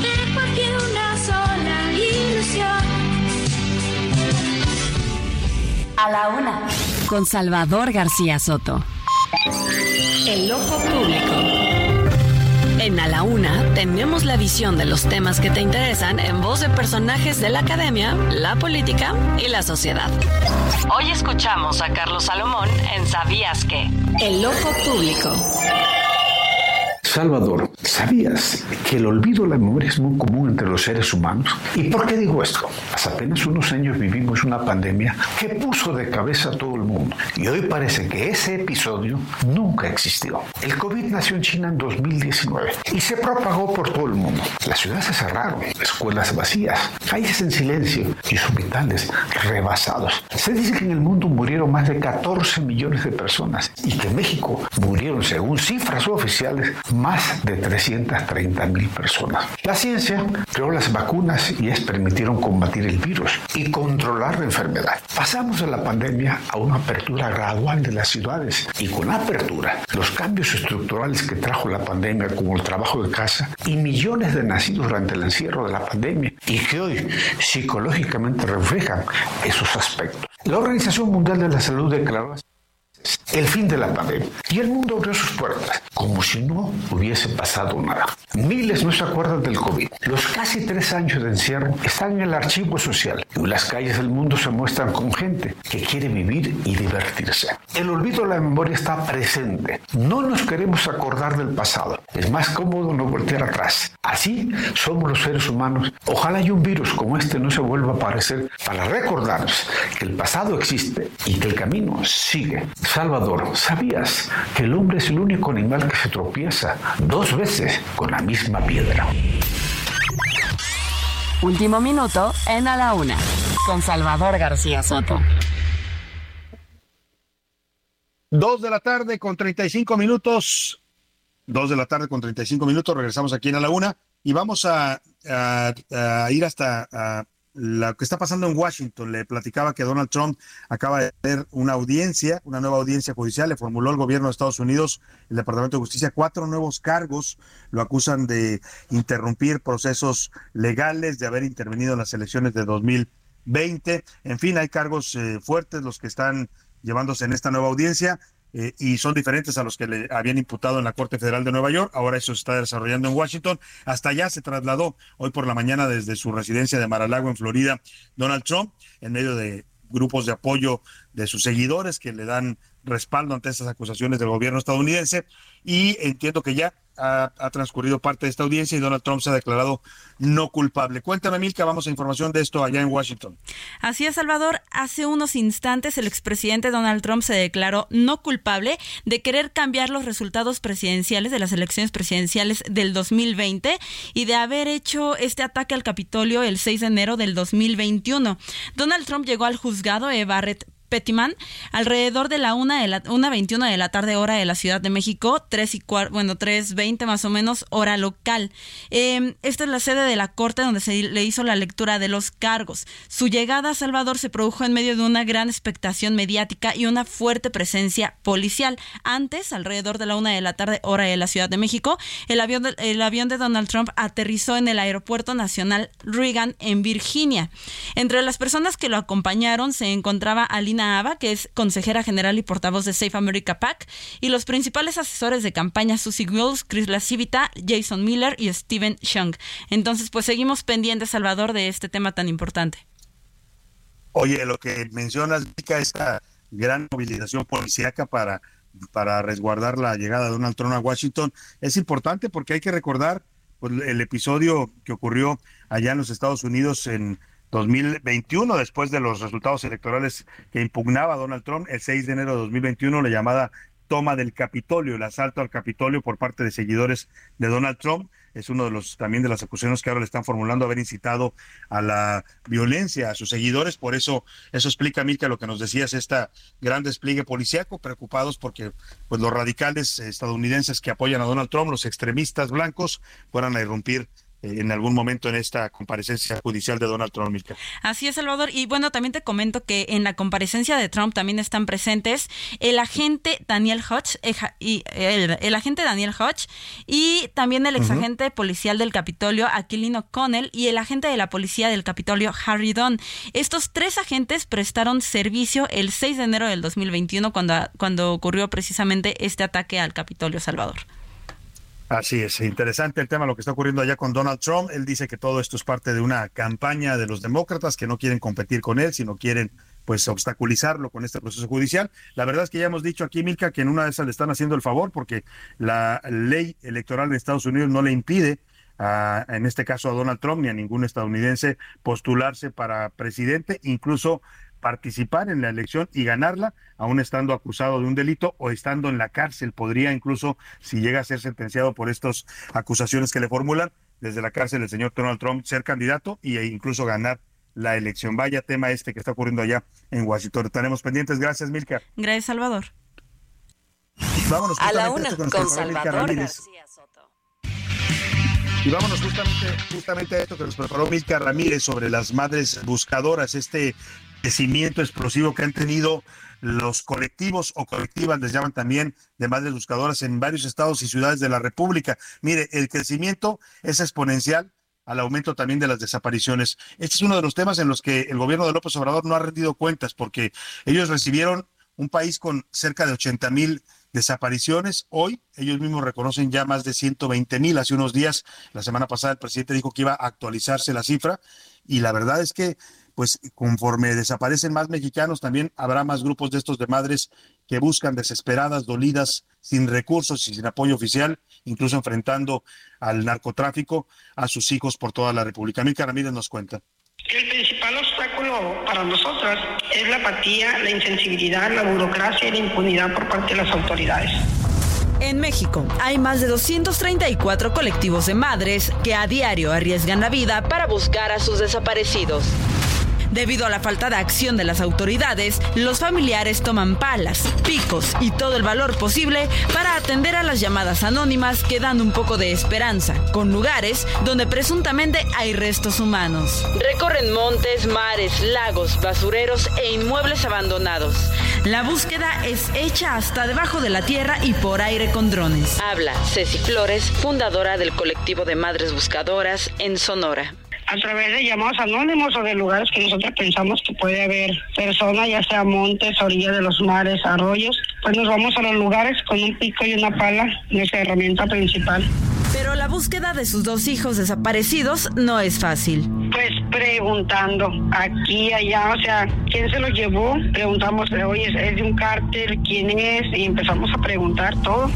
y por ti una sola ilusión. A la una. Con Salvador García Soto. El ojo público. En A la Una tenemos la visión de los temas que te interesan en voz de personajes de la academia, la política y la sociedad. Hoy escuchamos a Carlos Salomón en ¿Sabías qué? El ojo público. Salvador, ¿sabías que el olvido de la memoria es muy común entre los seres humanos? ¿Y por qué digo esto? Hace apenas unos años vivimos una pandemia que puso de cabeza a todo el mundo y hoy parece que ese episodio nunca existió. El COVID nació en China en 2019 y se propagó por todo el mundo. Las ciudades se cerraron, escuelas vacías, calles en silencio y hospitales rebasados. Se dice que en el mundo murieron más de 14 millones de personas y que en México murieron, según cifras oficiales, más de 330 mil personas. La ciencia creó las vacunas y es permitieron combatir el virus y controlar la enfermedad. Pasamos de la pandemia a una apertura gradual de las ciudades y con la apertura, los cambios estructurales que trajo la pandemia como el trabajo de casa y millones de nacidos durante el encierro de la pandemia y que hoy psicológicamente reflejan esos aspectos. La Organización Mundial de la Salud declaró el fin de la pandemia. Y el mundo abrió sus puertas, como si no hubiese pasado nada. Miles no se acuerdan del COVID. Los casi tres años de encierro están en el archivo social. Y las calles del mundo se muestran con gente que quiere vivir y divertirse. El olvido de la memoria está presente. No nos queremos acordar del pasado. Es más cómodo no voltear atrás. Así somos los seres humanos. Ojalá y un virus como este no se vuelva a aparecer para recordarnos que el pasado existe y que el camino sigue. Salvador, ¿sabías que el hombre es el único animal que se tropieza dos veces con la misma piedra? Último minuto en A la Una. Con Salvador García Soto. Dos de la tarde con 35 minutos. Dos de la tarde con 35 minutos. Regresamos aquí en A la Una y vamos a, a- a ir hasta a lo que está pasando en Washington. Le platicaba que Donald Trump acaba de tener una audiencia, una nueva audiencia judicial. Le formuló el gobierno de Estados Unidos, el Departamento de Justicia, cuatro nuevos cargos. Lo acusan de interrumpir procesos legales, de haber intervenido en las elecciones de 2020. En fin, hay cargos eh, fuertes los que están llevándose en esta nueva audiencia eh, y son diferentes a los que le habían imputado en la Corte Federal de Nueva York. Ahora eso se está desarrollando en Washington. Hasta allá se trasladó hoy por la mañana desde su residencia de Mar-a-Lago en Florida Donald Trump en medio de grupos de apoyo de sus seguidores que le dan respaldo ante estas acusaciones del gobierno estadounidense y entiendo que ya ha, transcurrido parte de esta audiencia y Donald Trump se ha declarado no culpable. Cuéntame, Milka, vamos a información de esto allá en Washington. Así es, Salvador. Hace unos instantes el expresidente Donald Trump se declaró no culpable de querer cambiar los resultados presidenciales de las elecciones presidenciales del 2020 y de haber hecho este ataque al Capitolio el 6 de enero del 2021. Donald Trump llegó al juzgado E. Barrett Pettiman alrededor de la una de la una 21 de la tarde hora de la Ciudad de México, 3 y cuar- bueno, 3.20 más o menos hora local. Eh, esta es la sede de la corte donde se le hizo la lectura de los cargos. Su llegada a Salvador se produjo en medio de una gran expectación mediática y una fuerte presencia policial. Antes, alrededor de la una de la tarde hora de la Ciudad de México, el avión de, el avión de Donald Trump aterrizó en el Aeropuerto Nacional Reagan en Virginia. Entre las personas que lo acompañaron se encontraba Alina Ava, que es consejera general y portavoz de Safe America PAC, y los principales asesores de campaña Susie Wills, Chris Lasivita, Jason Miller y Steven Chung. Entonces, pues seguimos pendientes, Salvador, de este tema tan importante. Oye, lo que mencionas, Mica, esta gran movilización policíaca para, para resguardar la llegada de Donald Trump a Washington, es importante porque hay que recordar pues, el episodio que ocurrió allá en los Estados Unidos en 2021, después de los resultados electorales que impugnaba Donald Trump, el 6 de enero de 2021, la llamada toma del Capitolio, el asalto al Capitolio por parte de seguidores de Donald Trump. Es uno de los también de las acusaciones que ahora le están formulando haber incitado a la violencia a sus seguidores. Por eso, eso explica, Milka, lo que nos decías, esta gran despliegue policíaco, preocupados porque pues los radicales estadounidenses que apoyan a Donald Trump, los extremistas blancos, fueran a irrumpir eh, en algún momento en esta comparecencia judicial de Donald Trump. Así es, Salvador. Y bueno, también te comento que en la comparecencia de Trump también están presentes el agente Daniel Hodge y el, el agente Daniel Hodge y también el exagente policial del Capitolio Aquilino O'Connell y el agente de la policía del Capitolio Harry Dunn. Estos tres agentes prestaron servicio el 6 de enero del 2021 cuando, cuando ocurrió precisamente este ataque al Capitolio Salvador. Así es, interesante el tema, lo que está ocurriendo allá con Donald Trump. Él dice que todo esto es parte de una campaña de los demócratas que no quieren competir con él, sino quieren pues obstaculizarlo con este proceso judicial. La verdad es que ya hemos dicho aquí, Milka, que en una de esas le están haciendo el favor porque la ley electoral de Estados Unidos no le impide a, en este caso a Donald Trump ni a ningún estadounidense postularse para presidente, incluso participar en la elección y ganarla, aún estando acusado de un delito o estando en la cárcel. Podría incluso, si llega a ser sentenciado por estas acusaciones que le formulan, desde la cárcel el señor Donald Trump ser candidato e incluso ganar la elección. Vaya tema este que está ocurriendo allá en Washington. Estaremos pendientes. Gracias, Milka. Gracias, Salvador. Vámonos A la una, con Salvador Ramírez. García Soto. Y vámonos justamente, justamente a esto que nos preparó Milka Ramírez sobre las madres buscadoras, este crecimiento explosivo que han tenido los colectivos o colectivas, les llaman también, de madres buscadoras en varios estados y ciudades de la República. Mire, el crecimiento es exponencial al aumento también de las desapariciones. Este es uno de los temas en los que el gobierno de López Obrador no ha rendido cuentas porque ellos recibieron un país con cerca de 80 mil desapariciones. Hoy ellos mismos reconocen ya más de 120 mil. Hace unos días, la semana pasada, el presidente dijo que iba a actualizarse la cifra y la verdad es que pues conforme desaparecen más mexicanos, también habrá más grupos de estos de madres que buscan desesperadas, dolidas, sin recursos y sin apoyo oficial, incluso enfrentando al narcotráfico a sus hijos por toda la República. Milka Ramírez nos cuenta. El principal obstáculo para nosotras es la apatía, la insensibilidad, la burocracia y la impunidad por parte de las autoridades. En México hay más de 234 colectivos de madres que a diario arriesgan la vida para buscar a sus desaparecidos. Debido a la falta de acción de las autoridades, los familiares toman palas, picos y todo el valor posible para atender a las llamadas anónimas que dan un poco de esperanza, con lugares donde presuntamente hay restos humanos. Recorren montes, mares, lagos, basureros e inmuebles abandonados. La búsqueda es hecha hasta debajo de la tierra y por aire con drones. Habla Ceci Flores, fundadora del colectivo de Madres Buscadoras en Sonora. A través de llamados anónimos o de lugares que nosotros pensamos que puede haber personas, ya sea montes, orillas de los mares, arroyos, pues nos vamos a los lugares con un pico y una pala, nuestra herramienta principal. Pero la búsqueda de sus dos hijos desaparecidos no es fácil. Pues preguntando aquí, allá, o sea, ¿quién se los llevó? Preguntamos, oye, ¿es de un cártel? ¿Quién es? Y empezamos a preguntar todo.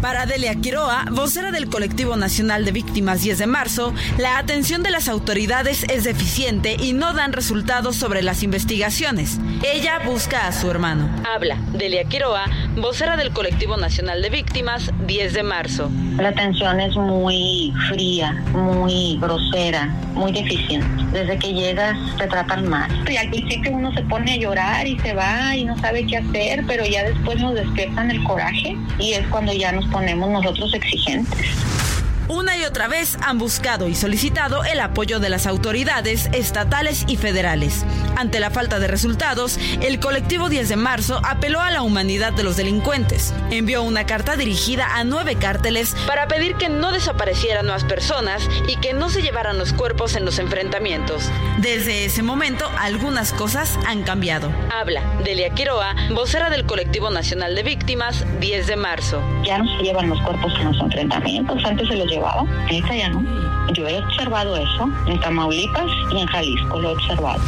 Para Delia Quiroa, vocera del Colectivo Nacional de Víctimas 10 de marzo, la atención de las autoridades es deficiente y no dan resultados sobre las investigaciones. Ella busca a su hermano. Habla Delia Quiroa, vocera del colectivo nacional de víctimas 10 de marzo. La atención es muy fría, muy grosera, muy deficiente. Desde que llegas te tratan mal. Y al principio uno se pone a llorar y se va y no sabe qué hacer, pero ya después nos despiertan el coraje y es cuando ya nos ponemos nosotros exigentes. Una y otra vez han buscado y solicitado el apoyo de las autoridades estatales y federales. Ante la falta de resultados, el colectivo 10 de marzo apeló a la humanidad de los delincuentes. Envió una carta dirigida a nueve cárteles para pedir que no desaparecieran más personas y que no se llevaran los cuerpos en los enfrentamientos. Desde ese momento, algunas cosas han cambiado. Habla Delia Quiroa, vocera del colectivo nacional de víctimas 10 de marzo. Ya no se llevan los cuerpos en los enfrentamientos, antes se los llevaba. Ahorita ya no. Yo he observado eso en Tamaulipas y en Jalisco, lo he observado.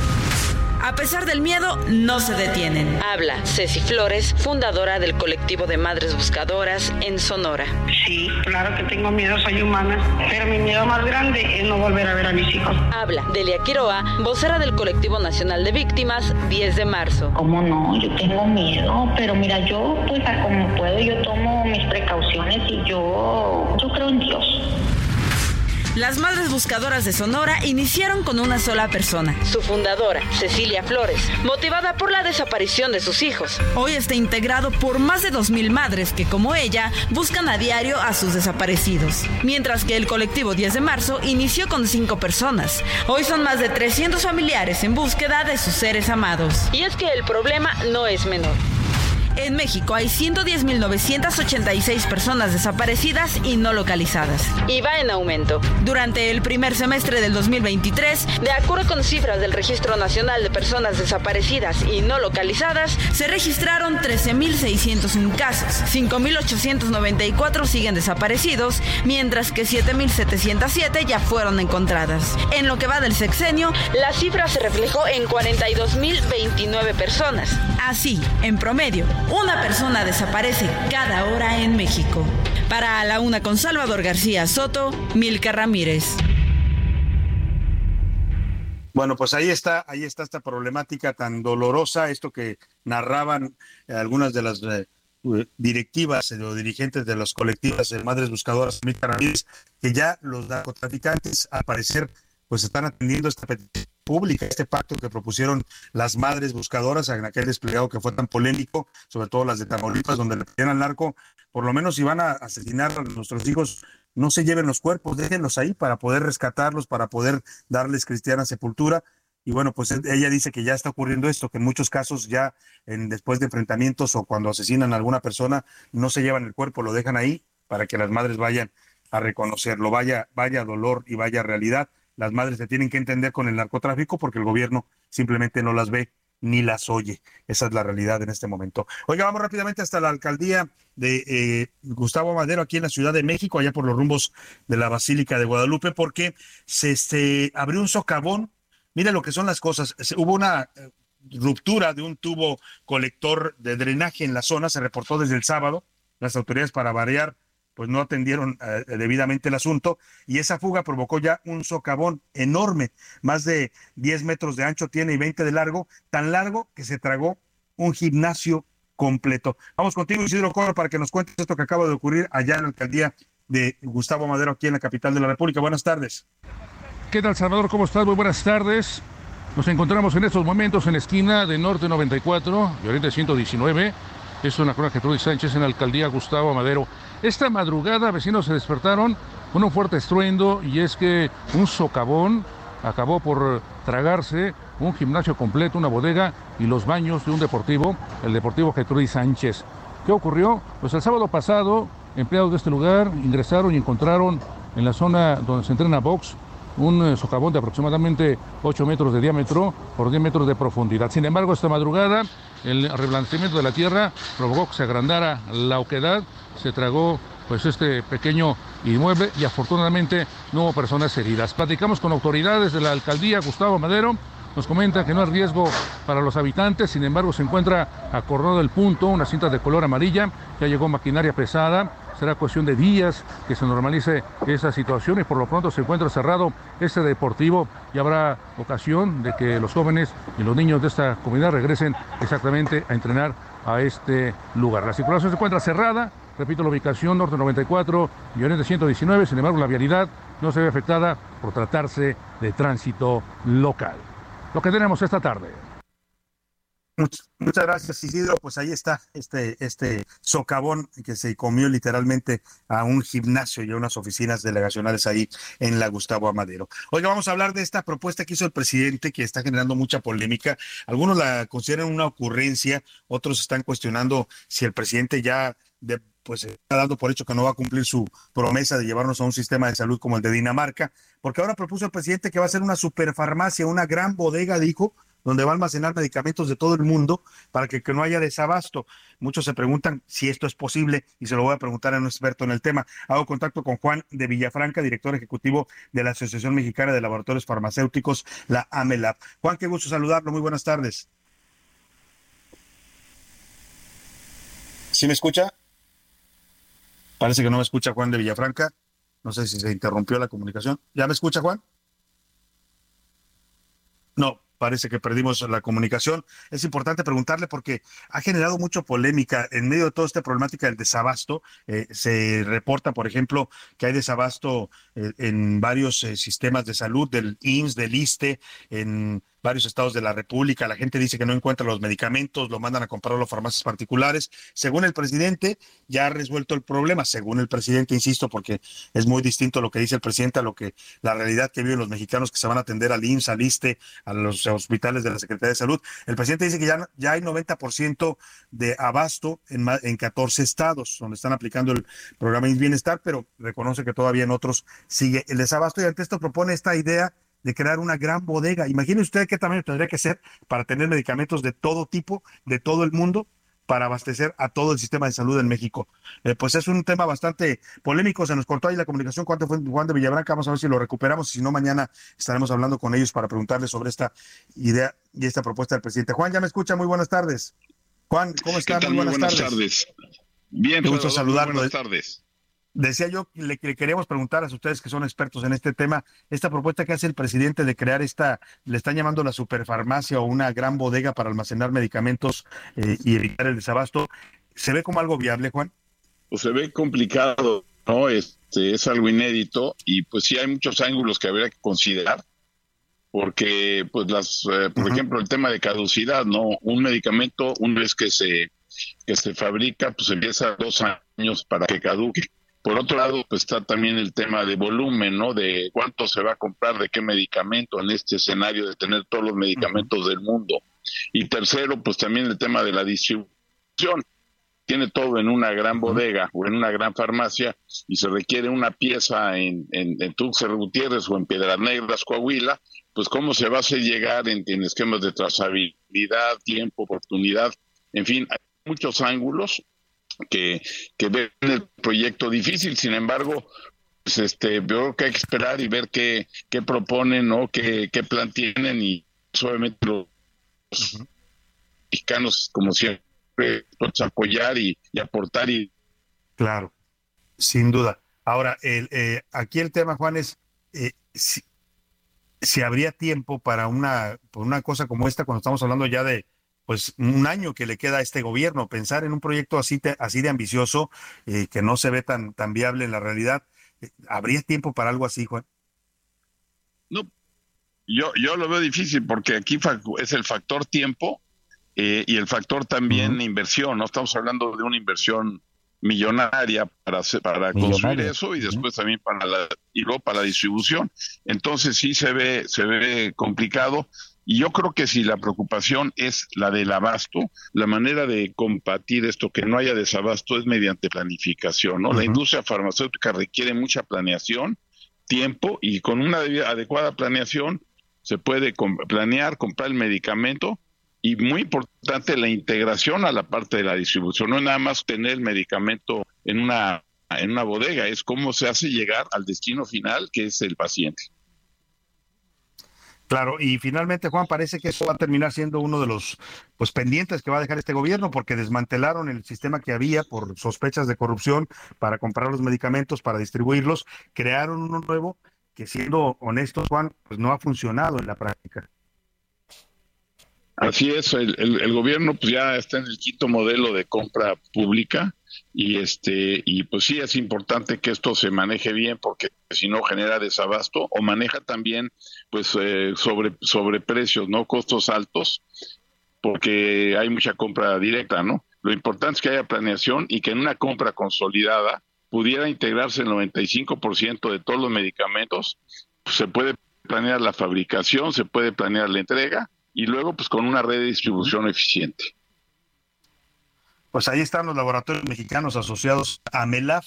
A pesar del miedo, no se detienen. Habla Ceci Flores, fundadora del colectivo de Madres Buscadoras en Sonora. Sí, claro que tengo miedo, soy humana, pero mi miedo más grande es no volver a ver a mis hijos. Habla Delia Quiroa, vocera del colectivo nacional de víctimas 10 de marzo. ¿Cómo no? Yo tengo miedo, pero mira, yo pues a como puedo, yo tomo mis precauciones y yo, yo creo en Dios. Las Madres Buscadoras de Sonora iniciaron con una sola persona. Su fundadora, Cecilia Flores, motivada por la desaparición de sus hijos. Hoy está integrado por más de 2.000 madres que, como ella, buscan a diario a sus desaparecidos. Mientras que el colectivo 10 de marzo inició con 5 personas. Hoy son más de 300 familiares en búsqueda de sus seres amados. Y es que el problema no es menor. En México hay 110.986 personas desaparecidas y no localizadas. Y va en aumento. Durante el primer semestre del 2023, de acuerdo con cifras del Registro Nacional de Personas Desaparecidas y No Localizadas, se registraron 13.601 casos. 5.894 siguen desaparecidos, mientras que 7.707 ya fueron encontradas. En lo que va del sexenio, la cifra se reflejó en 42.029 personas. Así, en promedio, una persona desaparece cada hora en México. Para la una con Salvador García Soto, Milka Ramírez. Bueno, pues ahí está, ahí está esta problemática tan dolorosa, esto que narraban algunas de las eh, directivas eh, o dirigentes de las colectivas de Madres Buscadoras, Milka Ramírez, que ya los narcotraficantes, al parecer, pues están atendiendo esta petición pública, este pacto que propusieron las madres buscadoras en aquel desplegado que fue tan polémico, sobre todo las de Tamaulipas, donde le pedían al narco, por lo menos si van a asesinar a nuestros hijos, no se lleven los cuerpos, déjenlos ahí para poder rescatarlos, para poder darles cristiana sepultura. Y bueno, pues ella dice que ya está ocurriendo esto, que en muchos casos ya en, después de enfrentamientos o cuando asesinan a alguna persona, no se llevan el cuerpo, lo dejan ahí para que las madres vayan a reconocerlo, vaya, vaya dolor y vaya realidad las madres se tienen que entender con el narcotráfico porque el gobierno simplemente no las ve ni las oye. Esa es la realidad en este momento. Oiga, vamos rápidamente hasta la alcaldía de eh, Gustavo Madero, aquí en la Ciudad de México, allá por los rumbos de la Basílica de Guadalupe, porque se este, abrió un socavón. Mire lo que son las cosas. Hubo una eh, ruptura de un tubo colector de drenaje en la zona, se reportó desde el sábado. Las autoridades, para variar, pues no atendieron eh, debidamente el asunto y esa fuga provocó ya un socavón enorme, más de 10 metros de ancho tiene y 20 de largo, tan largo que se tragó un gimnasio completo. Vamos contigo, Isidro Coro, para que nos cuentes esto que acaba de ocurrir allá en la alcaldía de Gustavo Madero, aquí en la capital de la República. Buenas tardes. ¿Qué tal, Salvador? ¿Cómo estás? Muy buenas tardes. Nos encontramos en estos momentos en la esquina de Norte 94 y Oriente 119. Es una crónica de Sánchez en la alcaldía Gustavo Madero. Esta madrugada vecinos se despertaron con un fuerte estruendo y es que un socavón acabó por tragarse un gimnasio completo, una bodega y los baños de un deportivo, el Deportivo Gertrudis Sánchez. ¿Qué ocurrió? Pues el sábado pasado, empleados de este lugar ingresaron y encontraron en la zona donde se entrena box un eh, socavón de aproximadamente 8 metros de diámetro por 10 metros de profundidad. Sin embargo, esta madrugada el reblanecimiento de la tierra provocó que se agrandara la oquedad se tragó pues este pequeño inmueble y afortunadamente no hubo personas heridas. Platicamos con autoridades de la alcaldía Gustavo Madero, nos comenta que no hay riesgo para los habitantes, sin embargo se encuentra acordado el punto, una cinta de color amarilla, ya llegó maquinaria pesada, será cuestión de días que se normalice esa situación y por lo pronto se encuentra cerrado este deportivo y habrá ocasión de que los jóvenes y los niños de esta comunidad regresen exactamente a entrenar a este lugar. La circulación se encuentra cerrada, repito la ubicación, norte 94 y oriente 119, sin embargo la vialidad no se ve afectada por tratarse de tránsito local. Lo que tenemos esta tarde. Much- muchas gracias, Isidro. Pues ahí está este, este socavón que se comió literalmente a un gimnasio y a unas oficinas delegacionales ahí en la Gustavo Amadero. Oiga, vamos a hablar de esta propuesta que hizo el presidente que está generando mucha polémica. Algunos la consideran una ocurrencia, otros están cuestionando si el presidente ya pues está dando por hecho que no va a cumplir su promesa de llevarnos a un sistema de salud como el de Dinamarca, porque ahora propuso el presidente que va a ser una superfarmacia, una gran bodega, dijo, donde va a almacenar medicamentos de todo el mundo para que, que no haya desabasto. Muchos se preguntan si esto es posible y se lo voy a preguntar a un experto en el tema. Hago contacto con Juan de Villafranca, director ejecutivo de la Asociación Mexicana de Laboratorios Farmacéuticos, la AMELAB. Juan, qué gusto saludarlo. Muy buenas tardes. ¿Sí me escucha? Parece que no me escucha Juan de Villafranca. No sé si se interrumpió la comunicación. ¿Ya me escucha Juan? No, parece que perdimos la comunicación. Es importante preguntarle porque ha generado mucha polémica en medio de toda esta problemática del desabasto. eh, se reporta, por ejemplo, que hay desabasto eh, en varios eh, sistemas de salud, del IMSS, del ISTE, en varios estados de la República. La gente dice que no encuentra los medicamentos, lo mandan a comprar a las farmacias particulares. Según el presidente, ya ha resuelto el problema. Según el presidente, insisto, porque es muy distinto lo que dice el presidente a lo que la realidad que viven los mexicanos que se van a atender al IMSS, al ISTE, a los hospitales de la Secretaría de Salud. El presidente dice que ya, ya hay 90% de abasto en, en 14 estados donde están aplicando el programa IMSS Bienestar, pero reconoce que todavía en otros sigue el desabasto y ante esto propone esta idea de crear una gran bodega. Imagine usted qué tamaño tendría que ser para tener medicamentos de todo tipo, de todo el mundo, para abastecer a todo el sistema de salud en México. Eh, pues es un tema bastante polémico, se nos cortó ahí la comunicación con Juan de Villabranca, vamos a ver si lo recuperamos, si no mañana estaremos hablando con ellos para preguntarles sobre esta idea y esta propuesta del presidente. Juan, ya me escucha, muy buenas tardes. Juan, ¿cómo está? Muy buenas, tardes. Bien, Qué gusto saludarlo. Buenas tardes. Decía yo que le, le queríamos preguntar a ustedes que son expertos en este tema, esta propuesta que hace el presidente de crear esta, le están llamando la superfarmacia o una gran bodega para almacenar medicamentos eh, y evitar el desabasto, ¿se ve como algo viable, Juan? Pues se ve complicado, ¿no? Este, es algo inédito y pues sí hay muchos ángulos que habría que considerar porque pues las eh, por ejemplo el tema de caducidad no un medicamento una vez que se que se fabrica pues empieza dos años para que caduque por otro lado pues está también el tema de volumen no de cuánto se va a comprar de qué medicamento en este escenario de tener todos los medicamentos del mundo. Y tercero pues también el tema de la distribución. Tiene todo en una gran bodega o en una gran farmacia y se requiere una pieza en, en, en Tuxtla Gutiérrez o en Piedras Negras, Coahuila, pues cómo se va a hacer llegar en, en esquemas de trazabilidad, tiempo, oportunidad, en fin, hay muchos ángulos que, que ven el proyecto difícil, sin embargo, pues este, veo que hay que esperar y ver qué, qué proponen, ¿no? qué, qué plan tienen y obviamente los mexicanos, como siempre, pues, apoyar y, y aportar y Claro, sin duda. Ahora, el, eh, aquí el tema, Juan, es eh, si, si habría tiempo para una, por una cosa como esta, cuando estamos hablando ya de pues un año que le queda a este gobierno, pensar en un proyecto así, te- así de ambicioso, eh, que no se ve tan, tan viable en la realidad. eh, ¿Habría tiempo para algo así, Juan? No, yo, yo lo veo difícil porque aquí es el factor tiempo eh, y el factor también inversión. No estamos hablando de una inversión millonaria para hacer- para construir eso y después también para la y luego para la distribución. Entonces sí se ve se ve complicado y yo creo que si la preocupación es la del abasto, la manera de combatir esto que no haya desabasto es mediante planificación, ¿no? La industria farmacéutica requiere mucha planeación, tiempo y con una adecuada planeación se puede planear, comprar el medicamento y muy importante la integración a la parte de la distribución. No es nada más tener el medicamento en una en una bodega, es cómo se hace llegar al destino final que es el paciente. Claro, y finalmente, Juan, parece que eso va a terminar siendo uno de los pues pendientes que va a dejar este gobierno, porque desmantelaron el sistema que había por sospechas de corrupción para comprar los medicamentos, para distribuirlos, crearon uno nuevo que siendo honestos, Juan, pues no ha funcionado en la práctica. Así es, el, el- el gobierno pues ya está en el quinto modelo de compra pública y este y pues sí es importante que esto se maneje bien porque si no genera desabasto o maneja también pues eh, sobre sobre precios, no costos altos porque hay mucha compra directa, ¿no? Lo importante es que haya planeación y que en una compra consolidada pudiera integrarse el 95% de todos los medicamentos. Pues, se puede planear la fabricación, se puede planear la entrega y luego pues con una red de distribución eficiente. Pues ahí están los laboratorios mexicanos asociados a MELAF,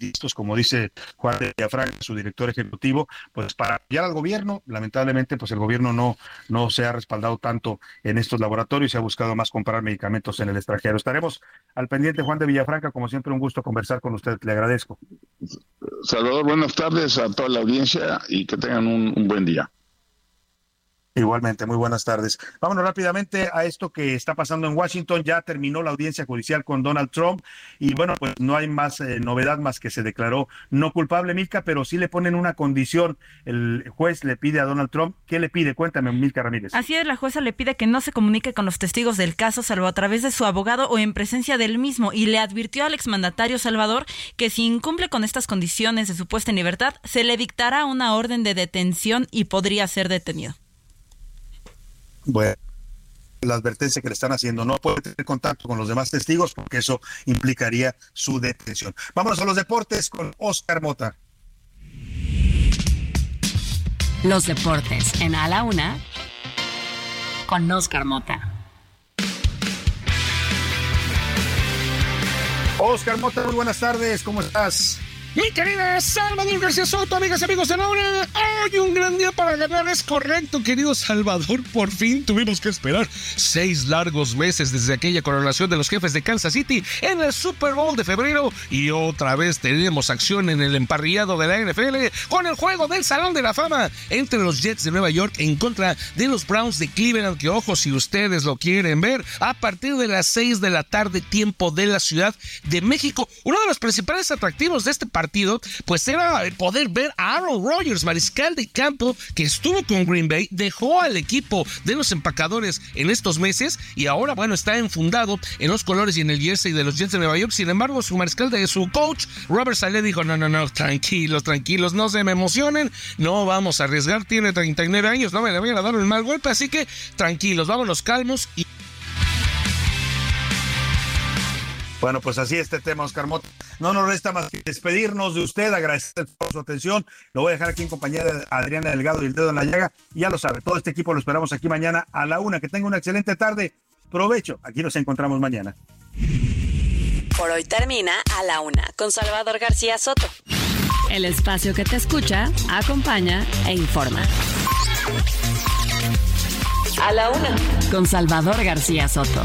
listos, como dice Juan de Villafranca, su director ejecutivo, pues para apoyar al gobierno. Lamentablemente, pues el gobierno no, no se ha respaldado tanto en estos laboratorios y ha buscado más comprar medicamentos en el extranjero. Estaremos al pendiente, Juan de Villafranca, como siempre, un gusto conversar con usted. Le agradezco. Salvador, buenas tardes a toda la audiencia y que tengan un buen día. Igualmente, muy buenas tardes. Vámonos rápidamente a esto que está pasando en Washington. Ya terminó la audiencia judicial con Donald Trump y bueno, pues no hay más eh, novedad más que se declaró no culpable, Milka, pero sí le ponen una condición. El juez le pide a Donald Trump, ¿qué le pide? Cuéntame, Milka Ramírez. Así es, la jueza le pide que no se comunique con los testigos del caso, salvo a través de su abogado o en presencia del mismo, y le advirtió al exmandatario Salvador que si incumple con estas condiciones de su puesta en libertad, se le dictará una orden de detención y podría ser detenido. Bueno, la advertencia que le están haciendo, no puede tener contacto con los demás testigos porque eso implicaría su detención. Vámonos a los deportes con Oscar Mota. Los deportes en A la Una con Oscar Mota. Oscar Mota, muy buenas tardes, ¿cómo estás? Mi querida Salvador García Soto, amigas y amigos de la hoy un gran día para ganar, es correcto, querido Salvador, por fin tuvimos que esperar seis largos meses desde aquella coronación de los jefes de Kansas City en el Super Bowl de febrero y otra vez tenemos acción en el emparrillado de la NFL con el juego del Salón de la Fama entre los Jets de Nueva York en contra de los Browns de Cleveland, que ojo si ustedes lo quieren ver, a partir de las 6 de la tarde tiempo de la Ciudad de México. Uno de los principales atractivos de este partido pues era poder ver a Aaron Rodgers, mariscal de campo que estuvo con Green Bay, dejó al equipo de los empacadores en estos meses y ahora, bueno, está enfundado en los colores y en el jersey de los Jets de Nueva York. Sin embargo, su mariscal de su coach, Robert Saleh, dijo: No, no, no, tranquilos, tranquilos, no se me emocionen, no vamos a arriesgar. Tiene 39 años, no me le vayan a dar un mal golpe, así que tranquilos, vámonos calmos y. Bueno, pues así este tema, Oscar Mota. No nos resta más que despedirnos de usted, agradecer por su atención. Lo voy a dejar aquí en compañía de Adriana Delgado y el dedo en la llaga. Y ya lo sabe, todo este equipo lo esperamos aquí mañana a la una. Que tenga una excelente tarde. Provecho. Aquí nos encontramos mañana. Por hoy termina A la Una con Salvador García Soto. El espacio que te escucha, acompaña e informa. A la Una con Salvador García Soto.